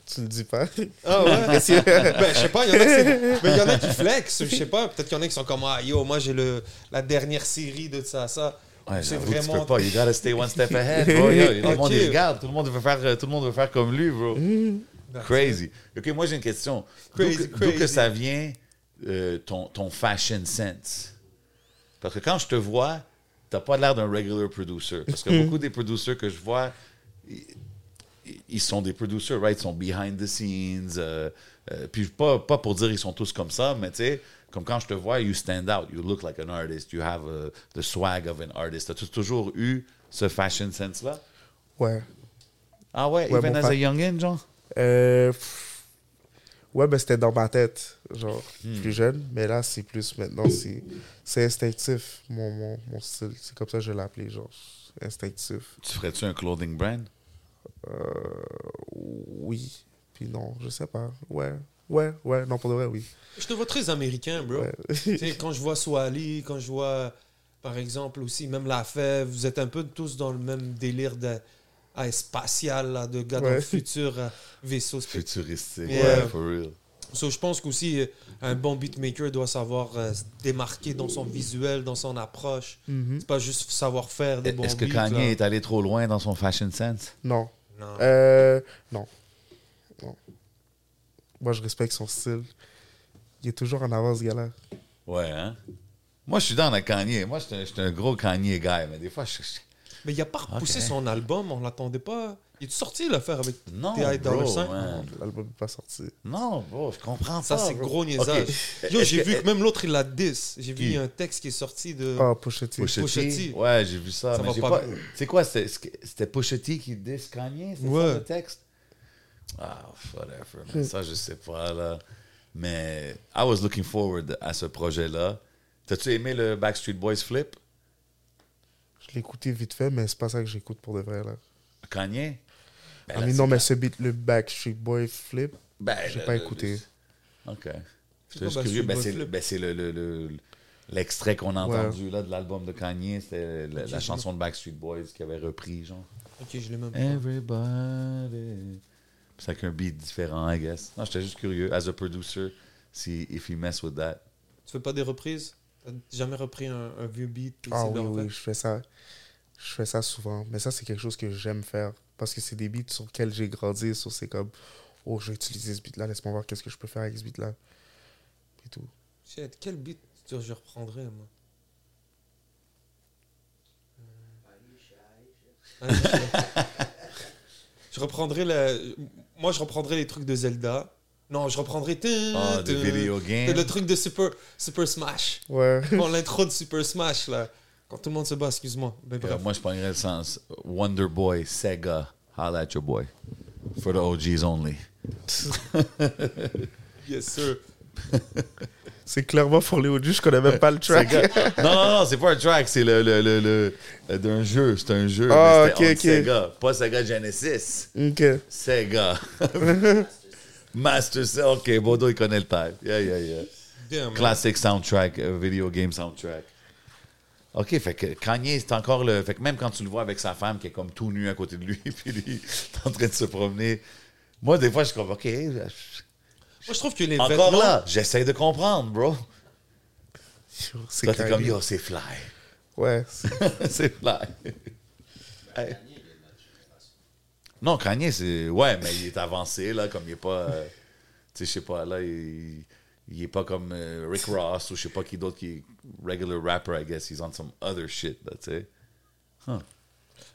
tu le dis pas. Ah ouais? Ben, je sais pas, il y en a qui c'est- ben, il y en a qui flex, je sais pas. Peut-être qu'il y en a qui sont comme Ah yo, moi j'ai le la dernière série de ça, ça. Ouais, C'est j'avoue, tu vraiment- peux pas. You gotta stay one step ahead, bro. Yo, tout le monde regarde. Tout le monde veut faire, euh, tout le monde veut faire comme lui, bro. Ben, Crazy. OK, moi, j'ai une question. D'où Crazy, que, ça vient, euh, ton, ton fashion sense? Parce que quand je te vois, t'as pas l'air d'un regular producer. Parce que beaucoup des producers que je vois, ils, sont des producers, right? Ils sont behind the scenes. euh, euh, puis pas, pas pour dire ils sont tous comme ça, mais tu sais, comme quand je te vois, you stand out. You look like an artist. You have uh, the swag of an artist. As-tu toujours eu ce fashion sense-là? Ouais. Ah ouais, Ouais, even as a youngin, genre? Euh, pff, ouais, ben c'était dans ma tête, genre, Hmm. plus jeune. Mais là, c'est plus maintenant, c'est instinctif, mon, mon, mon style. C'est comme ça que je l'ai appelé, genre, instinctif. Tu ferais-tu un clothing brand? Euh, oui, puis non, je sais pas. Ouais, ouais, ouais, non, pour de vrai, oui. Je te vois très américain, bro. Ouais. Quand je vois Swali, quand je vois, par exemple, aussi, même La Fève, vous êtes un peu tous dans le même délire de ah, spatial, là, de gars dans Ouais. le futur, euh, vaisseau spatial. Futuristique, Yeah. ouais, for real. So, je pense qu'aussi, euh, un bon beatmaker doit savoir euh, se démarquer dans son visuel, dans son approche. Mhm. C'est pas juste savoir faire des bons Est-ce que beats. Kanye là. est allé trop loin dans son fashion sense? Non. Non. Euh, non. Non. Moi, je respecte son style. Il est toujours en avance, ce gars-là. Ouais, hein? Moi, je suis dans la Kanye. Moi, je suis un- je suis un gros Kanye guy, mais des fois, je... Mais il a pas repoussé son album, on l'attendait pas. Il est sorti l'affaire avec Non, T.I. Dollar Sign? man. L'album n'est pas sorti. Non, bro, je comprends Ça, pas, c'est bro. gros niaisage. Yo, j'ai vu que même l'autre, il l'a 10. J'ai vu un texte qui est sorti de. Ah? Pusha T. Ouais, j'ai vu ça. Ça mais va j'ai pas. C'est quoi? C'était c'était T qui dit Kanye? C'est Ouais. ça le texte? Ah, whatever. Mais ça, je sais pas, là. Mais I was looking forward à ce projet-là. T'as-tu aimé le Backstreet Boys flip? Je l'ai écouté vite fait, mais c'est pas ça que j'écoute pour de vrai, là. Kanye? Ben, Ah, mais non, mais ce beat, le Backstreet Boy flip, Ben, j'ai pas le- écouté. OK. Quoi juste curieux. Ben, c'est ben, c'est le, le- le- l'extrait qu'on a Ouais. entendu là, de l'album de Kanye. C'était la, chanson de Backstreet Boys qui avait repris, genre. Ok, je l'ai même pas. Everybody. C'est avec un beat différent, I guess. Non, j'étais juste curieux, as a producer, si if you mess with that. Tu fais pas des reprises? T'as jamais repris un, un vieux beat Ah oui, oui, je fais ça. Je fais ça souvent. Mais ça, c'est quelque chose que j'aime faire. Parce que c'est des beats sur lesquels j'ai grandi. Sur c'est comme, oh, je vais utiliser ce beat-là. Laisse-moi voir qu'est-ce que je peux faire avec ce beat-là. Et tout. Shit, quel beat tu je reprendrais, moi? Euh, Je reprendrais le. Moi, je reprendrais les trucs de Zelda. Non, je reprendrais. Ah, de video game. Le truc de Super, Super Smash. Ouais. Bon, l'intro de Super Smash, là. Quand tout le monde se bat, excuse-moi. Mais Euh, bref. moi, je prendrais le sens Wonder Boy, Sega. Holla at your boy. For the OGs only. Yes, sir. C'est clairement pour les audios, je connais même pas le track. non, non, non, c'est pas un track, c'est le, le, le, le- euh, d'un jeu. C'est un jeu. Ah, mais ok, ok. Sega, pas Sega Genesis. ok. Sega. Master Cell. Ok, Bodo, il connaît le type. Yeah, yeah, yeah. Damn, man. Classic soundtrack, euh, video game soundtrack. OK, fait que Kanye, c'est encore le. Fait que même quand tu le vois avec sa femme qui est comme tout nu à côté de lui, puis lui, il est en train de se promener. Moi, des fois, je suis comme, OK, je- Moi, je trouve que les encore vêtements... là, j'essaie de comprendre, bro. C'est Toi, t'es comme, yo, c'est fly. Ouais. c'est- c'est fly. Hey. Non, Kanye, c'est. Ouais, mais il est avancé, là, comme il est pas. euh, Tu sais, je sais pas, là, il. Il est pas comme euh, Rick Ross ou je sais pas qui d'autre qui est regular rapper, I guess. He's on some other shit, là, tu sais.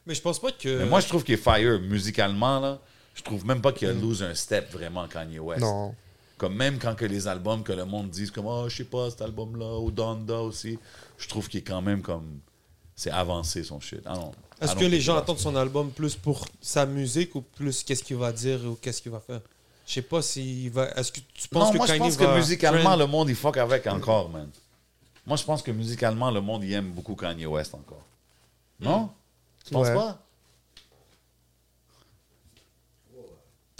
Mais je pense pas que... Mais moi, je trouve qu'il est fire musicalement, là. Je trouve même pas qu'il a lose un step vraiment Kanye West. Non. Comme même quand que les albums que le monde dise comme oh je sais pas cet album là ou Donda aussi, je trouve qu'il est quand même comme c'est avancé son shit. Ah non. Est-ce que les gens attendent son album plus pour sa musique ou plus qu'est-ce qu'il va dire ou qu'est-ce qu'il va faire? Je sais pas s'il va. Est-ce que tu penses Non, que moi je pense va que musicalement trend? le monde il fuck avec encore man. Moi je pense que musicalement le monde il aime beaucoup Kanye West encore. Non? Tu penses pas?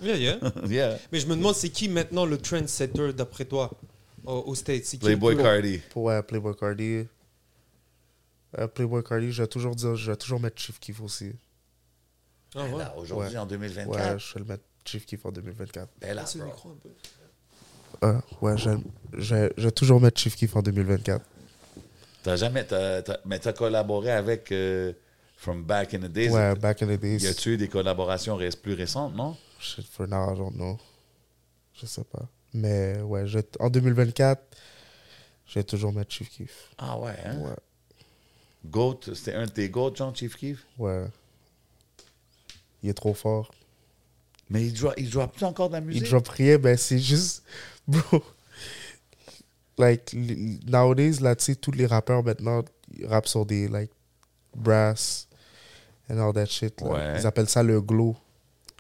Yeah, yeah. yeah. Mais je me demande c'est qui maintenant le trendsetter d'après toi au, au States? Playboy Cardi. Ouais, Playboy Cardi. Euh, Playboy Cardi, je vais toujours dire, je vais toujours mettre Chief Keef aussi. Ah, ouais? Là, aujourd'hui Ouais. en 2024. Ouais, je vais le mettre Chief Keef en 2024. Ben là, Passe le bro. micro un peu. Euh, ouais, je, je, je vais toujours mettre Chief Keef en 2024. T'as jamais t'as- t'as- mais t'as collaboré avec euh, From Back in the Days. Ouais, back in the days. Y a-tu eu des collaborations ré- plus récentes, non? Shit, for now, I don't know. Je sais pas. Mais ouais, je, en 2024, je vais toujours mettre Chief Keef. Ah ouais, hein? Ouais, Goat, c'était un de tes goats, Jean Chief Keef? ouais. Il est trop fort. Mais il drop, il drop plus encore de la Il musique? drop rien, ben c'est juste. Bro. Like, nowadays, là, tu sais, tous les rappeurs maintenant, ils rappent sur des, like, brass and all that shit. là. Ouais. Ils appellent ça le glow.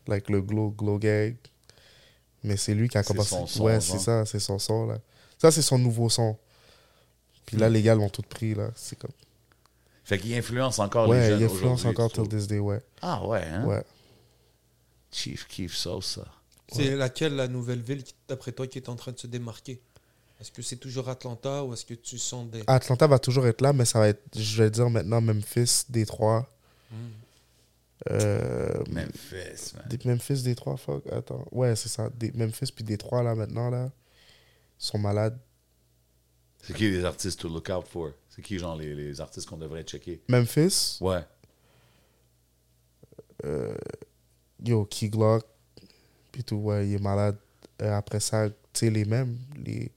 Like, le glow, glow gag. Mais c'est lui qui a C'est commencé. son son, ouais, c'est ça, c'est son son, là. Ça, c'est son nouveau son. Puis Hmm. là, les gars l'ont tout pris, là. C'est comme. Fait qu'il influence encore les Ouais, jeunes il influence encore till this day, ouais. Ah ouais, hein? Ouais. Chief Keef Sosa. C'est laquelle la nouvelle ville d'après toi qui est en train de se démarquer? Est-ce que c'est toujours Atlanta ou est-ce que tu sens des. Atlanta va toujours être là, mais ça va être, je vais dire maintenant, Memphis, Détroit. Hmm. Euh, Memphis, man. Memphis, Détroit, fuck. Attends. Ouais, c'est ça. Des- Memphis puis Détroit, là, maintenant, là, sont malades. C'est qui les artistes to look out for? C'est qui, genre, les, les artistes qu'on devrait checker? Memphis, Ouais. Yo, Key Glock, puis tout, ouais, il est malade. Euh, après ça, tu sais, les mêmes, les...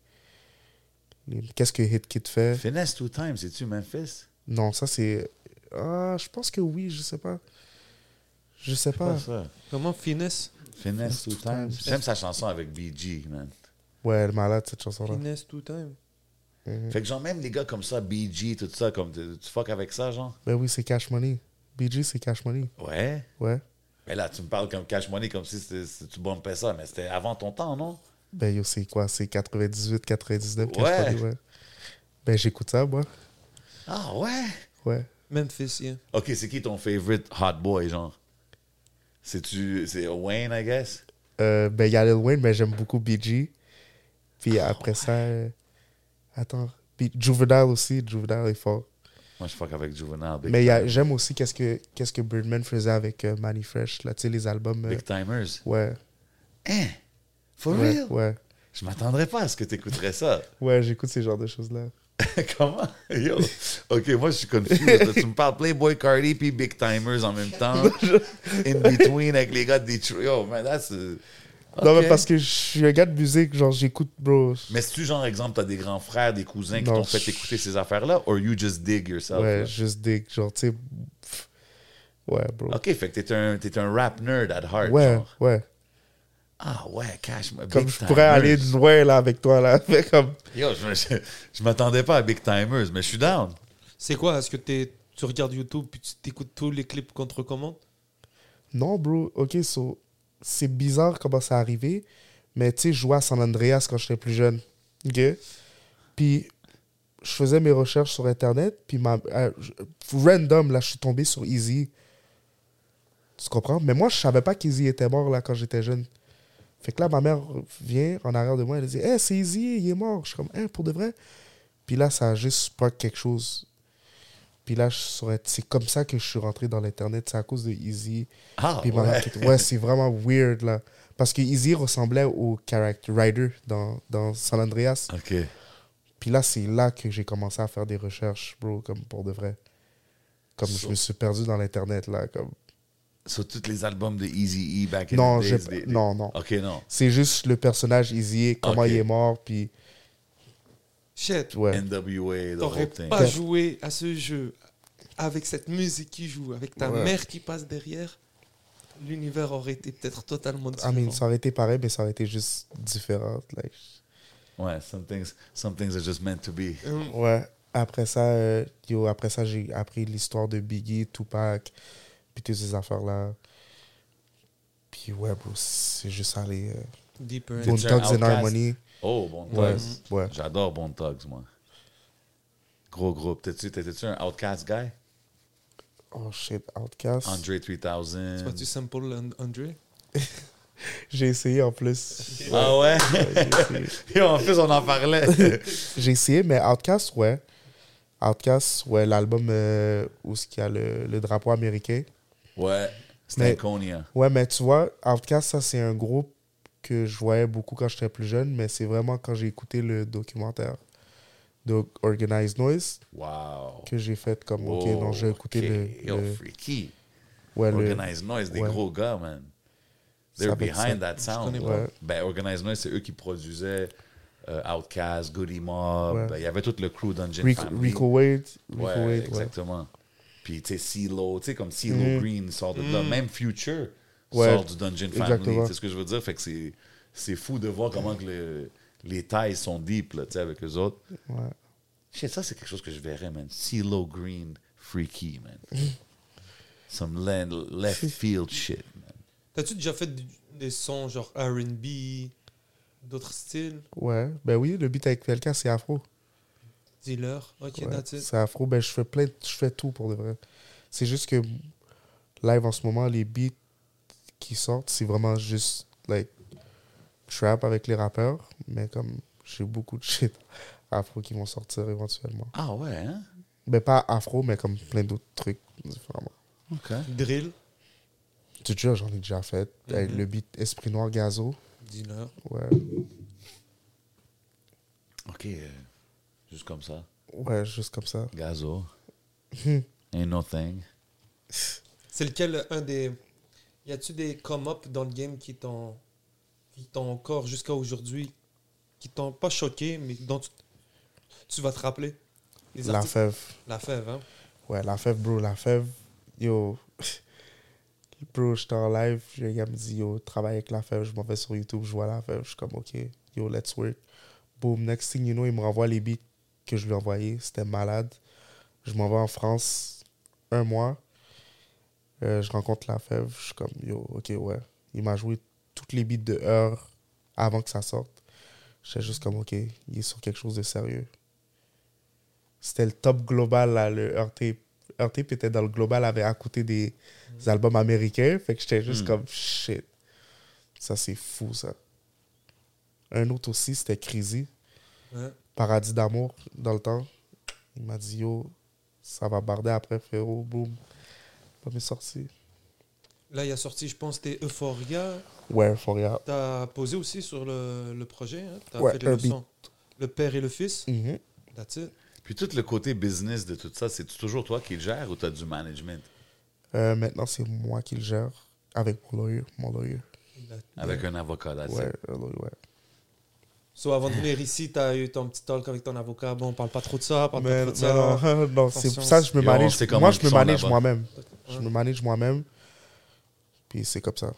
les- Qu'est-ce que Hit Kid fait? Finesse Two Times, c'est-tu Memphis? Non, ça, c'est... Ah, je pense que oui, je sais pas. Je sais pas. Pas ça. Comment finesse? Finesse Two Two Times. Times. J'aime sa chanson avec BG, man. Ouais, elle est malade, cette chanson-là. Finesse tout time. Fait que genre, même les gars comme ça, BG, tout ça, comme tu tu fuck avec ça, genre? Ben oui, c'est Cash Money. BG, c'est Cash Money. Ouais? Ouais. Mais là, tu me parles comme Cash Money, comme si tu bumpais ça, mais c'était avant ton temps, non? Ben yo, c'est quoi? C'est 98, 99, Cash Ouais. Money, ouais. Ben j'écoute ça, moi. Ah ouais? Ouais. Memphis, yeah. Ok, c'est qui ton favorite hot boy, genre? C'est-tu. C'est Wayne, I guess? Euh, ben il y a Lil Wayne, mais j'aime beaucoup BG. Puis après ça... euh, Attends. Puis Juvenile aussi. Juvenile est fort. Moi, je fuck avec Juvenile. Big, mais j'aime aussi qu'est-ce que, qu'est-ce que Birdman faisait avec euh, Manny Fresh. Là, tu sais, les albums... euh, Big Timers. ouais. Hein? For Ouais, real? ouais. Je m'attendrais pas à ce que tu écouterais ça. Ouais, j'écoute ces genres de choses-là. Comment? Yo. Ok, moi, je suis confus. tu me parles Playboy Cardi puis Big Timers en même temps. In between avec les gars de Detroit. Yo, man, that's. uh, Non, mais parce que je suis un gars de musique, genre j'écoute, bro. Mais si tu genre, exemple, t'as des grands frères, des cousins qui Non, t'ont fait je- écouter ces affaires-là, or you just dig yourself? Ouais, là? juste des. Genre, tu sais. pff, Ouais, bro. Ok, fait que t'es un, t'es un rap nerd at heart. ouais, genre. ouais. Ah ouais, cash. moi, Comme Big je pourrais aller loin là avec toi là. Mais comme. Yo, je, je, je m'attendais pas à Big Timers, mais je suis down. C'est quoi Est-ce que t'es- tu regardes YouTube puis tu t'écoutes tous les clips contre commande Non, bro. Ok, so, c'est bizarre comment ça arrivé. Mais tu sais, je jouais à San Andreas quand j'étais plus jeune. Ok? Puis, je faisais mes recherches sur Internet. Puis, ma, euh, random, là, je suis tombé sur Easy. Tu comprends? Mais moi, je savais pas qu'Easy était mort, là, quand j'étais jeune. Fait que là, ma mère vient en arrière de moi. Elle dit Hey, c'est Easy, il est mort. Je suis comme Hein, pour de vrai? Puis là, ça a juste spark quelque chose. Puis là, c'est comme ça que je suis rentré dans l'Internet. C'est à cause de Easy. Ah, Puis ouais. ouais, c'est vraiment weird là. Parce que Easy ressemblait au character Rider dans, dans San Andreas. OK. Puis là, c'est là que j'ai commencé à faire des recherches, bro, comme pour de vrai. Comme je So- me suis perdu dans l'Internet là. Comme... Sur tous les albums de Easy E back in Non, the days. des- des- non, non. OK, non. C'est juste le personnage Easy, comment il est mort, puis Shit, ouais. NWA, the t'aurais whole thing. pas joué à ce jeu avec cette musique qui joue, avec ta Ouais. mère qui passe derrière. L'univers aurait été peut-être totalement I différent. mean, ça aurait été pareil, mais ça aurait été juste différent. like. Ouais, some things, some things are just meant to be. Hum, Ouais. Après ça, euh, yo, après ça, j'ai appris l'histoire de Biggie, Tupac, puis toutes ces affaires-là. Puis ouais, bro, c'est juste allé. Euh, Deeper. Un Thugs and? Harmony. Oh, Bon Ouais, Thugs. ouais. J'adore Bon Thugs, moi. Gros groupe. T'étais-tu un Outcast guy? Oh shit, Outcast. Andre C'est 3000. pas tu simple, And- André J'ai essayé en plus. Ah ouais? Ouais, j'ai essayé. Et en plus, on en parlait. J'ai essayé, mais Outcast, ouais. Outcast, ouais, l'album euh, où il y a le, le drapeau américain. ouais. Anconia. Ouais, mais tu vois, Outcast, ça, c'est un groupe que je voyais beaucoup quand j'étais plus jeune, mais c'est vraiment quand j'ai écouté le documentaire de Organized Noise Wow. que j'ai fait comme, ok, non, j'ai écouté. Yo, le, le- freaky. ouais, le- Organized Noise, des ouais. gros gars, man. They're behind ça. that sound. pas. Ben, Organized Noise, c'est eux qui produisaient euh, Outkast, Goody Mob. Ouais. Ben, Il y avait tout le crew Dungeon Rico, Family. Rico Wade. Rico Ouais, Wade, ouais. exactement. Puis, tu sais, CeeLo, tu sais, comme CeeLo Mhm. Green sort de là. Mhm. Même Future Ouais, sort du Dungeon Family. C'est ce que je veux dire? Fait que c'est, c'est fou de voir comment que le- les tailles sont deep, là, tu sais, avec eux autres. Ouais. Ça, c'est quelque chose que je verrais, man. CeeLo Green, freaky, man. Some le- left field shit, man. T'as-tu déjà fait des sons genre RB, d'autres styles? Ouais, ben oui, le beat avec PLK, c'est afro. Dealer Ok, Ouais, that's it. c'est afro. Ben, je fais plein, je fais tout pour de vrai. C'est juste que live en ce moment, les beats qui sortent, c'est vraiment juste like trap avec les rappeurs, mais comme j'ai beaucoup de shit afro qui vont sortir éventuellement. Ah ouais, hein? Ben pas afro, mais comme plein d'autres trucs différemment. OK. Drill, Tu te jure, j'en ai déjà fait. Avec Mhm. le beat Esprit Noir Gazo. dealer. Ouais, OK. euh, juste comme ça. ouais, juste comme ça. Gazo. Hmm. Ain't no thing. C'est lequel un des. Y a-tu des come-up dans le game qui t'ont. qui t'ont encore jusqu'à aujourd'hui. qui t'ont pas choqué, mais dont tu, tu vas te rappeler? La fève. La fève, hein? Ouais, la fève, bro, la fève. Yo. bro, j'étais en live. Le gars me dit, yo, travaille avec la fève. Je m'en vais sur YouTube, je vois la fève. Je suis comme, ok, yo, let's work. Boom, next thing you know, il me renvoie les beats que je lui ai envoyés. C'était malade. Je m'en vais en France un mois. Euh, je rencontre la fève. Je suis comme, yo, ok, ouais. Il m'a joué toutes les beats de heure avant que ça sorte. J'étais juste comme, ok, il est sur quelque chose de sérieux. C'était le top global, là, le RT. RT était dans le global, avait à côté des albums américains. Fait que j'étais juste Mm. comme, shit. Ça, c'est fou, ça. Un autre aussi, c'était Crazy. Ouais. Paradis d'amour, dans le temps. Il m'a dit, yo, ça va barder après, frérot. Boum. Pas mes sorties. Là, il a sorti, je pense, c'était Euphoria. Ouais, Foria. T'as posé aussi sur le, le projet. Hein? T'as Ouais, fait les leçons. Le père et le fils. Mhm. That's it. Puis tout le côté business de tout ça, c'est toujours toi qui le gères ou tu as du management? Euh, maintenant, c'est moi qui le gère avec mon lawyer. Mon lawyer. Avec un avocat, là. Ouais, ouais. So, avant de venir ici, t'as eu ton petit talk avec ton avocat. Bon, on parle pas trop de ça, parle Mais pas trop de ça. non, non, c'est ça, je me manage. Moi, je me manage moi-même. Je me manage moi-même. Puis c'est comme ça.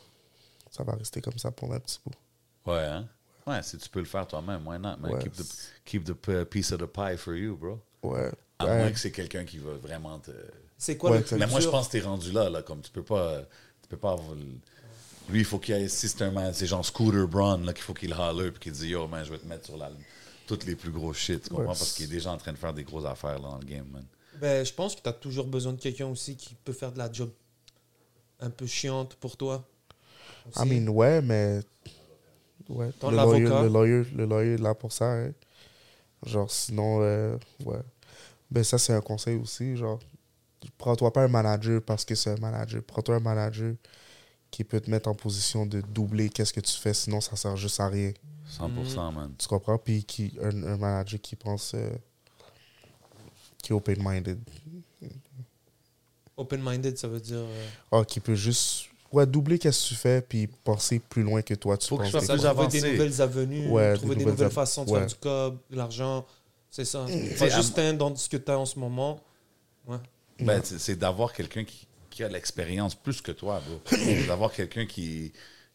Ça va rester comme ça pour un petit bout. Ouais, hein? Ouais, si tu peux le faire toi-même, why not, man? Ouais. Keep, the, keep the piece of the pie for you, bro. Ouais. À Ouais. moins que c'est quelqu'un qui va vraiment te... C'est quoi Ouais, le plus Mais moi, je pense que t'es rendu là, là, comme tu peux pas... Tu peux pas avoir. le- Lui, il faut qu'il y ait. Si c'est un man, c'est genre Scooter Braun, là, qu'il faut qu'il holler puis qu'il dit Yo, man, je vais te mettre sur la, toutes les plus gros shit. Tu comprends? Ouais. Parce qu'il est déjà en train de faire des grosses affaires là, dans le game, man. Ben, je pense que tu as toujours besoin de quelqu'un aussi qui peut faire de la job un peu chiante pour toi. I mean, ouais, mais. Ouais. Le lawyer, le, lawyer, le lawyer est là pour ça. hein. Genre, sinon, euh, ouais. Ben, ça, c'est un conseil aussi. Genre, prends-toi pas un manager parce que c'est un manager. Prends-toi un manager qui peut te mettre en position de doubler qu'est-ce que tu fais, sinon ça sert juste à rien. 100%, man. Tu comprends? Puis qui, un, un manager qui pense. euh, qui est open-minded. Open-minded, ça veut dire. euh, Ah, qui peut juste. Ouais, doubler qu'est-ce que tu fais, puis penser plus loin que toi, tu Faut que penses. je des ça, plus avancé. des nouvelles avenues, Ouais, trouver des des nouvelles façons de ouais. faire du cob, de l'argent. C'est ça. Pas à- juste un dans ce que tu as en ce moment. Ben, c'est c'est d'avoir quelqu'un qui, qui a l'expérience plus que toi, bro. d'avoir quelqu'un qui.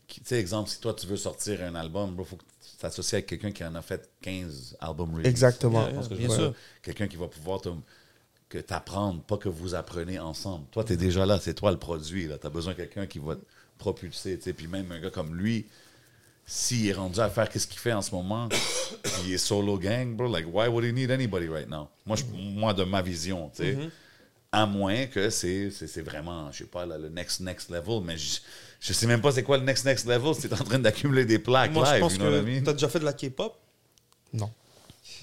qui tu sais, exemple, si toi tu veux sortir un album, bro, faut que tu t'associes avec quelqu'un qui en a fait 15 albums release. Exactement. Yeah, que. Quelqu'un qui va pouvoir te, que t'apprendre, pas que vous apprenez ensemble. Toi, tu es déjà là, c'est toi le produit. Tu as besoin de quelqu'un qui va te propulser. tu sais. Puis même un gars comme lui, s'il est rendu à faire ce qu'il fait en ce moment, il est solo gang, bro, like, why would he need anybody right now? Moi, je- moi de ma vision, tu sais. À moins que c'est c'est- c'est vraiment, je sais pas, là, le next, next level, mais je, je sais même pas c'est quoi le next, next level si t'es en train d'accumuler des plaques Moi, je live, pense you know I mean? déjà fait de la K-pop? Non.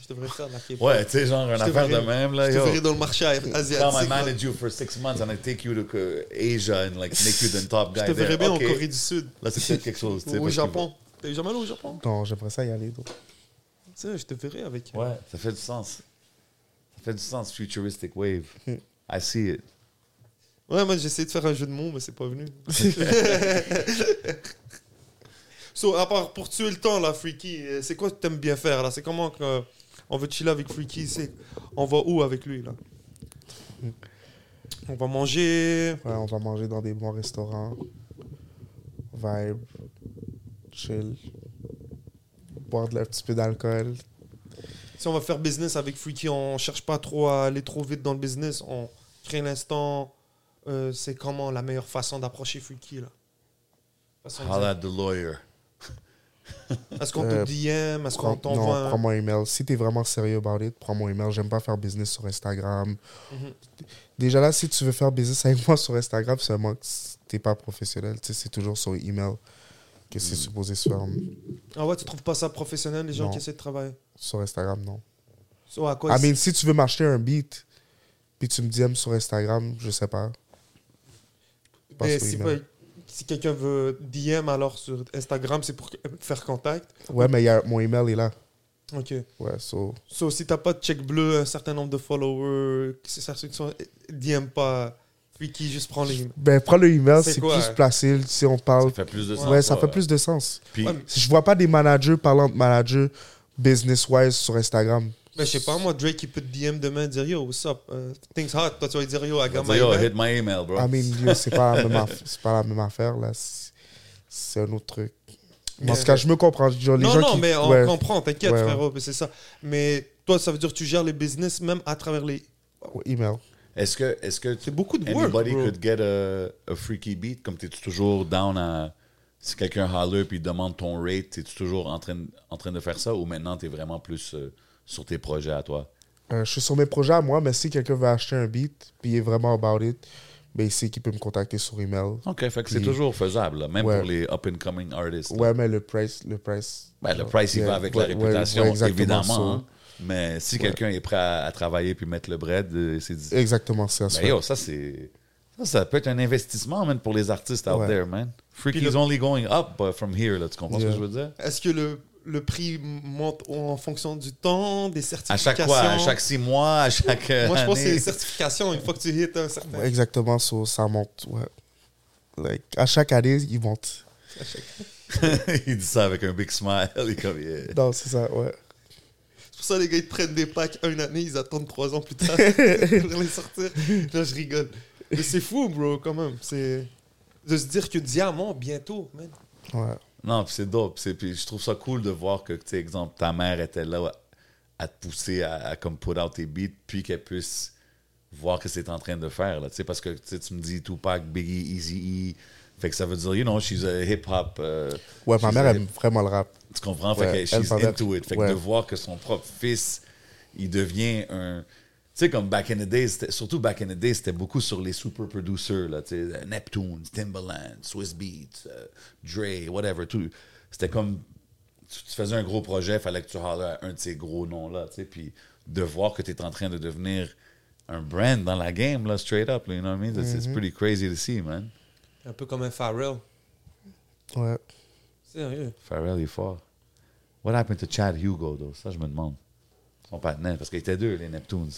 Je devrais faire de la K-pop. Ouais, tu sais, genre, une Je affaire de même, là, Je te dans le marché Come, I asiatique. manage you for six months and I take you to Asia and like make you the top guy Je te verrai there. bien en Corée du Sud. Là, c'est peut-être quelque chose, tu sais. Ou au parce que- Japon. T'es jamais allé au Japon? Non, j'aimerais ça y aller. donc. Tu sais, je te verrai avec. Ouais, ça fait du sens. Ça fait du sens, futuristic wave. I see it. Ouais, moi j'ai essayé de faire un jeu de mots, mais c'est pas venu. so, à part pour tuer le temps, là, Freaky, euh, c'est quoi que t'aimes bien faire, là? C'est comment que, on veut chiller avec Freaky c'est, On va où avec lui, là? On va manger. Ouais, on va manger dans des bons restaurants. Vibe. Chill. Boire de, un petit peu d'alcool. Si on va faire business avec Freaky, on cherche pas trop à aller trop vite dans le business. On crée l'instant. euh, c'est comment la meilleure façon d'approcher Freaky, là Holla at the lawyer. Est-ce qu'on Euh, te DM Est-ce qu'on t'envoie non, prends mon email. Si t'es vraiment sérieux about it, prends mon email. J'aime pas faire business sur Instagram. Mhm. Déjà là, si tu veux faire business avec moi sur Instagram, seulement que t'es pas professionnel. Tu sais, c'est toujours sur email que c'est supposé se faire. Ah ouais, tu trouves pas ça professionnel, les gens Non. qui essaient de travailler? Sur Instagram, non. So, à quoi I ils- mean, si tu veux m'acheter un beat, puis tu me DM sur Instagram, je sais pas. Mais sur si, quelqu'un veut DM alors sur Instagram, c'est pour faire contact. Ouais, mais y a, mon email est là. Ok. Ouais, so. So, si t'as pas de check bleu, un certain nombre de followers, c'est ça, ceux qui sont, DM pas. Puis qui juste prend les. Ben, prends le email, C'est plus facile si on Ça parle. fait plus de sens. Ouais, ça ouais. fait plus de sens. Puis, Ouais, mais- Je vois pas des managers parlant de managers business-wise sur Instagram? Ben, je sais pas, moi, Drake, il peut te DM demain dire Yo, what's up? Uh, things hot. Toi, tu vas dire Yo, I got my yo, email. hit my email, bro. I mean, yo, c'est pas, la même aff- c'est pas la même affaire, là. C'est- un autre truc. En Mais- tout cas, je me comprends. Genre, les non, gens non, qui- mais on ouais, comprend, t'inquiète, Ouais, ouais. frérot, mais c'est ça. Mais toi, ça veut dire que tu gères les business même à travers les. email. Est-ce que, est-ce que C'est beaucoup de work. anybody bro. could get a, a freaky beat? Comme t'es toujours down à. Si quelqu'un holler puis demande ton rate, t'es-tu toujours en train, en train de faire ça ou maintenant t'es vraiment plus euh, sur tes projets à toi? Euh, je suis sur mes projets à moi, mais si quelqu'un veut acheter un beat, puis il est vraiment about it, ben, il sait qu'il peut me contacter sur email. OK, fait que c'est toujours faisable, là, même Ouais. pour les up-and-coming artists. là. Ouais, mais le price. Le price, Ben, le price, il va avec ouais, la réputation, ouais, évidemment. hein. Mais si quelqu'un est prêt à, à travailler puis mettre le bread, euh, c'est. Exactement ça. Ben yo, ça, c'est. Ça, ça peut être un investissement, man, pour les artistes out there, man. Freaky's Puis le- only going up uh, from here, là. Tu comprends ce que je veux dire? Est-ce que le, le prix monte en fonction du temps, des À certifications chaque fois, à chaque six mois, à chaque. Moi, je pense que c'est année. les certifications, une fois que tu hits un certain. Exactement, so, ça monte. Ouais. Like, à chaque année, ils montent. il dit ça avec un big smile. Il est comme, yeah. Non, c'est ça, ouais. C'est pour ça les gars, ils prennent des packs une année, ils attendent trois ans plus tard pour les sortir. Non, je rigole. Mais c'est fou, bro, quand même. C'est de se dire que Diamant, bientôt, man. ouais. Non, puis c'est dope. C'est- Puis je trouve ça cool de voir que, tu sais, exemple, ta mère était là à, à te pousser à, à comme put out tes beats, puis qu'elle puisse voir que c'est en train de faire, là. Tu sais, parce que tu sais, tu me dis Tupac, Biggie, Easy Fait que ça veut dire, you know, she's a hip-hop. euh, Ouais, ma mère a aime vraiment le rap. Tu comprends? Fait Ouais, que elle, she's into it. Fait que de voir que son propre fils, il devient un. Tu sais, comme back in the days, surtout back in the days, c'était beaucoup sur les super producers, là, tu sais, Neptune, Timbaland, Swiss Beats, euh, Dre, whatever, tout. C'était comme. Tu, tu faisais un gros projet, fallait que tu holles à un de ces gros noms-là, tu sais, puis de voir que tu es en train de devenir un brand dans la game, là, straight up, là, you know what I mean? It's, it's Mm-hmm. pretty crazy to see, man. Un peu comme un Pharrell. Ouais. Sérieux? Pharrell est fort. What happened to Chad Hugo, though? Ça, je me demande. Son partenaire, parce qu'ils étaient deux, les Neptunes.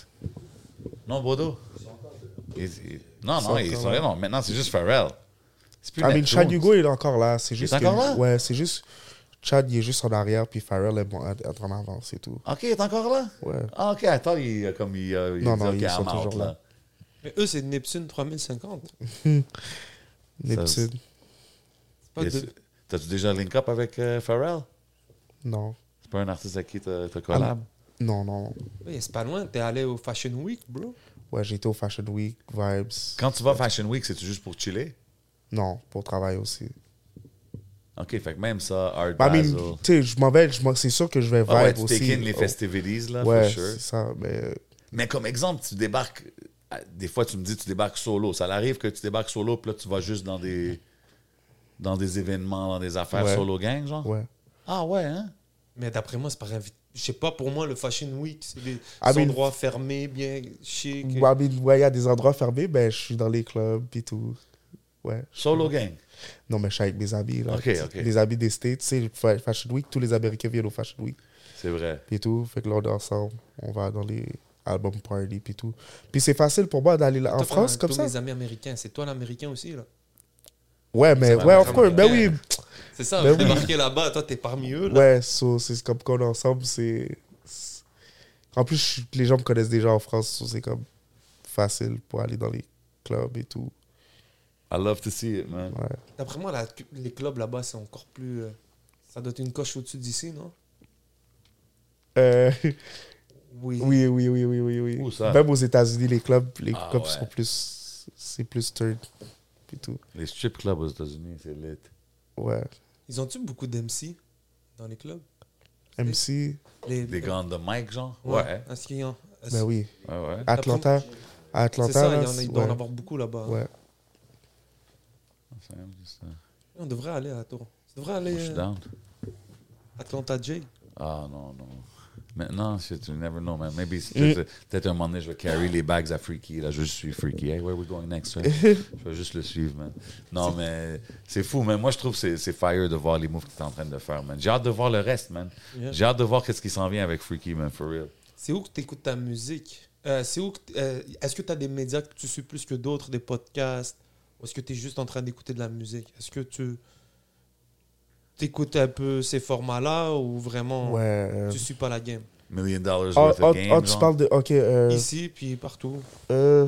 Non, Bodo? Ils- ils- Non, non, ils sont là. Non, maintenant, c'est juste Pharrell. C'est plus I mean, Neptunes. Chad Hugo, il est encore là. C'est juste est que- encore là? Ouais, c'est juste. Chad, il est juste en arrière, puis Pharrell est bon, est en avant, c'est tout. OK, il est encore là? Ouais. Ah, OK, attends, il, comme il, il Non, dit, non, ils sont out, toujours là. Mais eux, c'est Neptune 3050. Neptune. De- T'as-tu déjà link up avec euh, Pharrell? Non. C'est pas un artiste avec qui t'as t'as collab? Non, non. Ouais, c'est pas loin. T'es allé au Fashion Week, bro. Ouais, été au Fashion Week, Vibes. Quand tu vas à Fashion Week, c'est-tu juste pour chiller? Non, pour travailler aussi. OK, fait que même ça, Art Bah, Basel. tu sais, je m'en vais, c'est sûr que je vais Vibe Ah ouais, tu aussi. in les Oh, festivities, là, Ouais, for sure. c'est ça. Mais Mais comme exemple, tu débarques. euh, Des fois, tu me dis tu débarques solo. Ça arrive que tu débarques solo, puis là, tu vas juste dans des dans des événements, dans des affaires Ouais. solo gang, genre? ouais. Ah ouais, hein? Mais d'après moi, c'est par invite. Je sais pas, pour moi, le Fashion Week, c'est des I mean- endroits fermés, bien chic. Ouais, il y a des endroits fermés, ben je suis dans les clubs et tout. Ouais. Solo gang. Non, mais je suis avec mes amis. Là. Ok, ok. Les amis des States. Tu sais, fa- Fashion Week, tous les Américains viennent au Fashion Week. C'est vrai. Puis tout. Fait que là, on est ensemble. On va dans les album party puis tout. Puis c'est facile pour moi d'aller là- en France comme tous ça. mes amis américains. C'est toi l'américain aussi, là? Ouais, mais ouais, of course. Ben oui. C'est ça, Ben t'es oui. marqué là-bas, toi, t'es parmi eux, là. Ouais, so, c'est comme qu'on est ensemble. C'est. En plus, les gens me connaissent déjà en France. so c'est comme facile pour aller dans les clubs et tout. I love to see it, man. Ouais. D'après moi, la- les clubs là-bas, c'est encore plus. euh, ça doit être une coche au-dessus d'ici, non? Euh, Oui. oui, oui, oui, oui, oui, oui. Où ça? Même aux États-Unis, les clubs, les Ah, clubs ouais. sont plus. C'est plus third. Et tout. Les strip clubs aux États-Unis, c'est lit. Ouais. Ils ont-tu beaucoup d'MC dans les clubs? MC, les, Des gants de mic, genre? Ouais. Ouais. Est-ce qu'il y en ben oui. Ouais, ouais. Atlanta. À C'est Atlanta, ça, là, il y en a, il doit ouais. en avoir beaucoup là-bas. Ouais. C'est juste ça. On devrait aller à Toronto. On devrait aller Je suis euh, down. Atlanta J. Ah non, non. Maintenant, you never know, man. Maybe Mm. peut-être un moment donné, je vais carry les bags à Freaky. Là, je suis Freaky. Hey, where are we going next? right? je vais juste le suivre, man. Non, mais c'est fou, man. Moi, je trouve que c'est- c'est fire de voir les moves que tu es en train de faire, man. J'ai hâte de voir le reste, man. Yeah. J'ai hâte de voir qu'est-ce qui s'en vient avec Freaky, man, for real. C'est où que tu écoutes ta musique? Euh, C'est où euh, Est-ce que tu as des médias que tu suis plus que d'autres, des podcasts? Ou est-ce que tu es juste en train d'écouter de la musique? Est-ce que tu écoutes un peu ces formats-là ou vraiment Ouais. euh, tu suis pas la game? Million dollars Oh, worth oh, of game, oh, tu genre. parles de. Ok. Euh, Ici, puis partout. euh,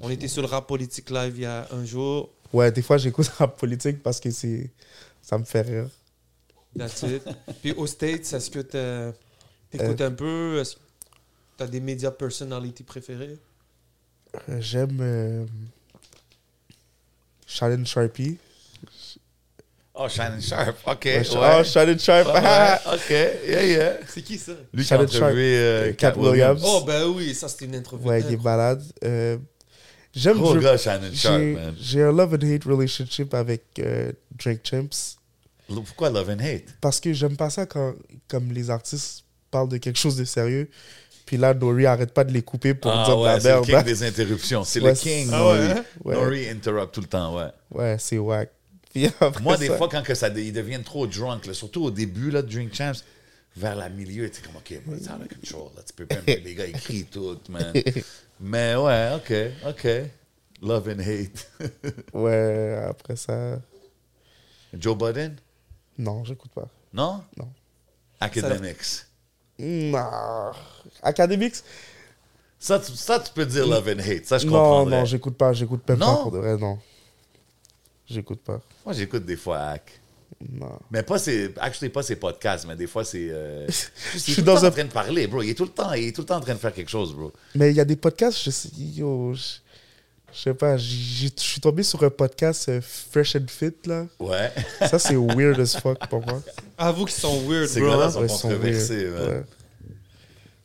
On était sur le rap politique live il y a un jour. ouais, des fois, j'écoute rap politique parce que c'est. Ça me fait rire. That's it. puis aux States, est-ce que tu écoutes Euh. un peu? Est-ce que tu as des médias personality préférés Euh, J'aime. euh, Shannon Sharpie. Oh, Shannon Sharp. OK. Ouais, ouais. Oh, Shannon Sharp. Ouais, OK. Yeah, yeah. C'est qui ça? Lui qui a Shannon Sharp. interviewé euh, Cat Williams. Williams. Oh, ben oui, ça c'était une interview. ouais, il est malade. Euh, J'aime. Gros gars, Shannon Sharp, J'ai man. j'ai un love and hate relationship avec euh, Drake Champs. Pourquoi Love and Hate? Parce que j'aime pas ça quand comme les artistes parlent de quelque chose de sérieux. Puis là, Nori arrête pas de les couper pour Ah dire de ouais, la c'est le merde. king des interruptions. C'est Ouais, le king, c'est- Nori. Ah ouais? Nori interrupt tout le temps, ouais. Ouais, c'est wack. Puis après Moi, des ça- fois, quand que ça, ils deviennent trop drunk, là, surtout au début là, de Drink Champs, vers la milieu, tu comme, OK, moi, it's out of control. Là, tu peux même, les gars, ils crient tout, man. Mais ouais, OK, OK. Love and hate. Ouais, après ça. Joe Budden? Non, j'écoute pas. Non? Non. Academics. Non. Academics? Ça, tu, ça, tu peux dire love and hate. Ça, je Non, comprendrais. non, j'écoute pas. J'écoute même Non? pas pour de vrai, non. J'écoute pas. Moi, j'écoute des fois Hack. Non. Mais pas ses, actually, pas ses podcasts, mais des fois, c'est. Euh, je suis suis dans un- en train de parler, bro. Il est tout le temps, il est tout le temps en train de faire quelque chose, bro. Mais il y a des podcasts, je sais. Yo, je, Je sais pas, j'ai- je suis tombé sur un podcast euh, Fresh and Fit, là. Ouais. Ça, c'est weird as fuck pour moi. Avoue qu'ils sont weird, Ces bro. gars-là hein. sont Ouais, sont controversés, weird. man. Ouais.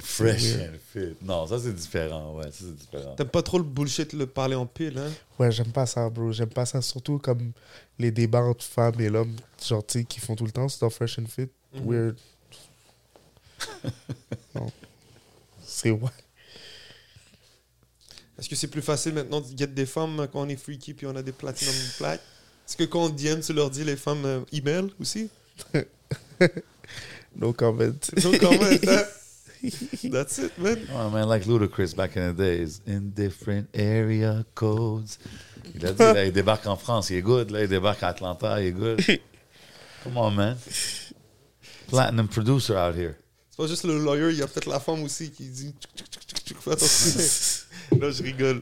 Fresh and fit. Non, ça c'est différent, ouais, ça c'est différent. T'aimes pas trop le bullshit, le parler en pile, hein? Ouais, j'aime pas ça, bro. J'aime pas ça. Surtout comme les débats entre femmes et l'homme, genre, tu sais, qui font tout le temps, c'est dans Fresh and Fit. Mhm. Weird. non. C'est ouais. Est-ce que c'est plus facile maintenant de get des femmes quand on est freaky puis on a des platinum plaques? Est-ce que quand on DM, tu leur dis les femmes euh, email aussi? No comment. Donc, comment, hein? That's it, man. Oh man, like Ludacris back in the days. In different area codes. Il a dit, là, il débarque en France, il est good. Là, il débarque à Atlanta, il est good. Come on, man. Platinum producer out here. C'est pas juste le lawyer, il y a peut-être la femme aussi qui dit fais attention. Là, je rigole.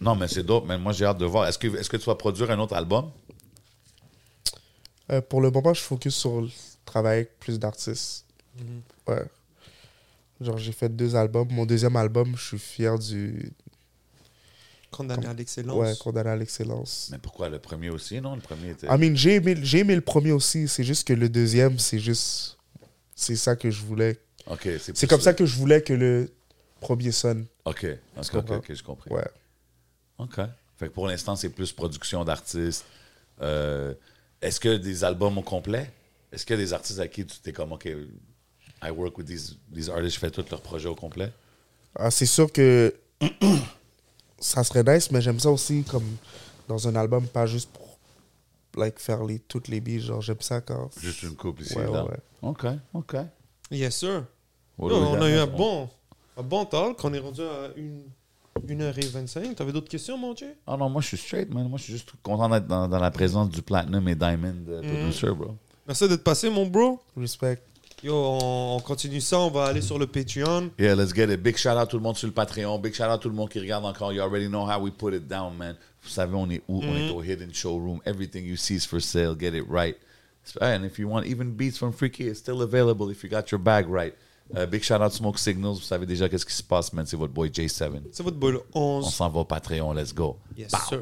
Non, mais c'est dope, man. Moi, j'ai hâte de voir. Est-ce que, est que tu vas produire un autre album? Euh, pour le moment, je focus sur le travail avec plus d'artistes. Mhm. Ouais. Genre, j'ai fait deux albums. Mon deuxième album, je suis fier du. Condamné à l'excellence. Ouais, Condamné à l'excellence. Mais pourquoi le premier aussi, non? Le premier était. I mean, j'ai aimé, j'ai aimé le premier aussi. C'est juste que le deuxième, c'est juste. C'est ça que je voulais. Ok, C'est plus comme ça que je voulais que le premier sonne. Ok, ok, ok, comprends? ok, j'ai compris. Ouais. OK. Fait que pour l'instant, c'est plus production d'artistes. Euh, Est-ce que des albums au complet? Est-ce qu'il y a des artistes à qui tu t'es comme, OK, I work with these, these artists, je fais tous leurs projets au complet? Ah, c'est sûr que ça serait nice, mais j'aime ça aussi comme dans un album, pas juste pour like, faire les, toutes les billes. Genre, j'aime ça quand. Juste une couple ici Ouais, là. ouais. OK, OK. Yes, sir. What we on a eu un bon, un bon talk. On est rendu à une, 1h25. T'avais d'autres questions, mon Dieu? Ah non, moi, je suis straight, man. Moi, je suis juste content d'être dans, dans la présence du Platinum et Diamond euh, Mhm. producer, bro. Merci d'être passé, mon bro. Respect. Yo, on, on continue ça. On va aller sur le Patreon. Yeah, let's get it. Big shout out tout le monde sur le Patreon. Big shout out tout le monde qui regarde encore. You already know how we put it down, man. Vous savez, on est où? On est au Hidden Showroom. Everything you see is for sale. Get it right. And if you want even beats from Freaky, it's still available if you got your bag right. Uh, big shout out Smoke Signals. Vous savez déjà qu'est-ce qui se passe, man. C'est votre boy J7. C'est votre boy, le On 11. s'en va au Patreon. Let's go. Yes, sir.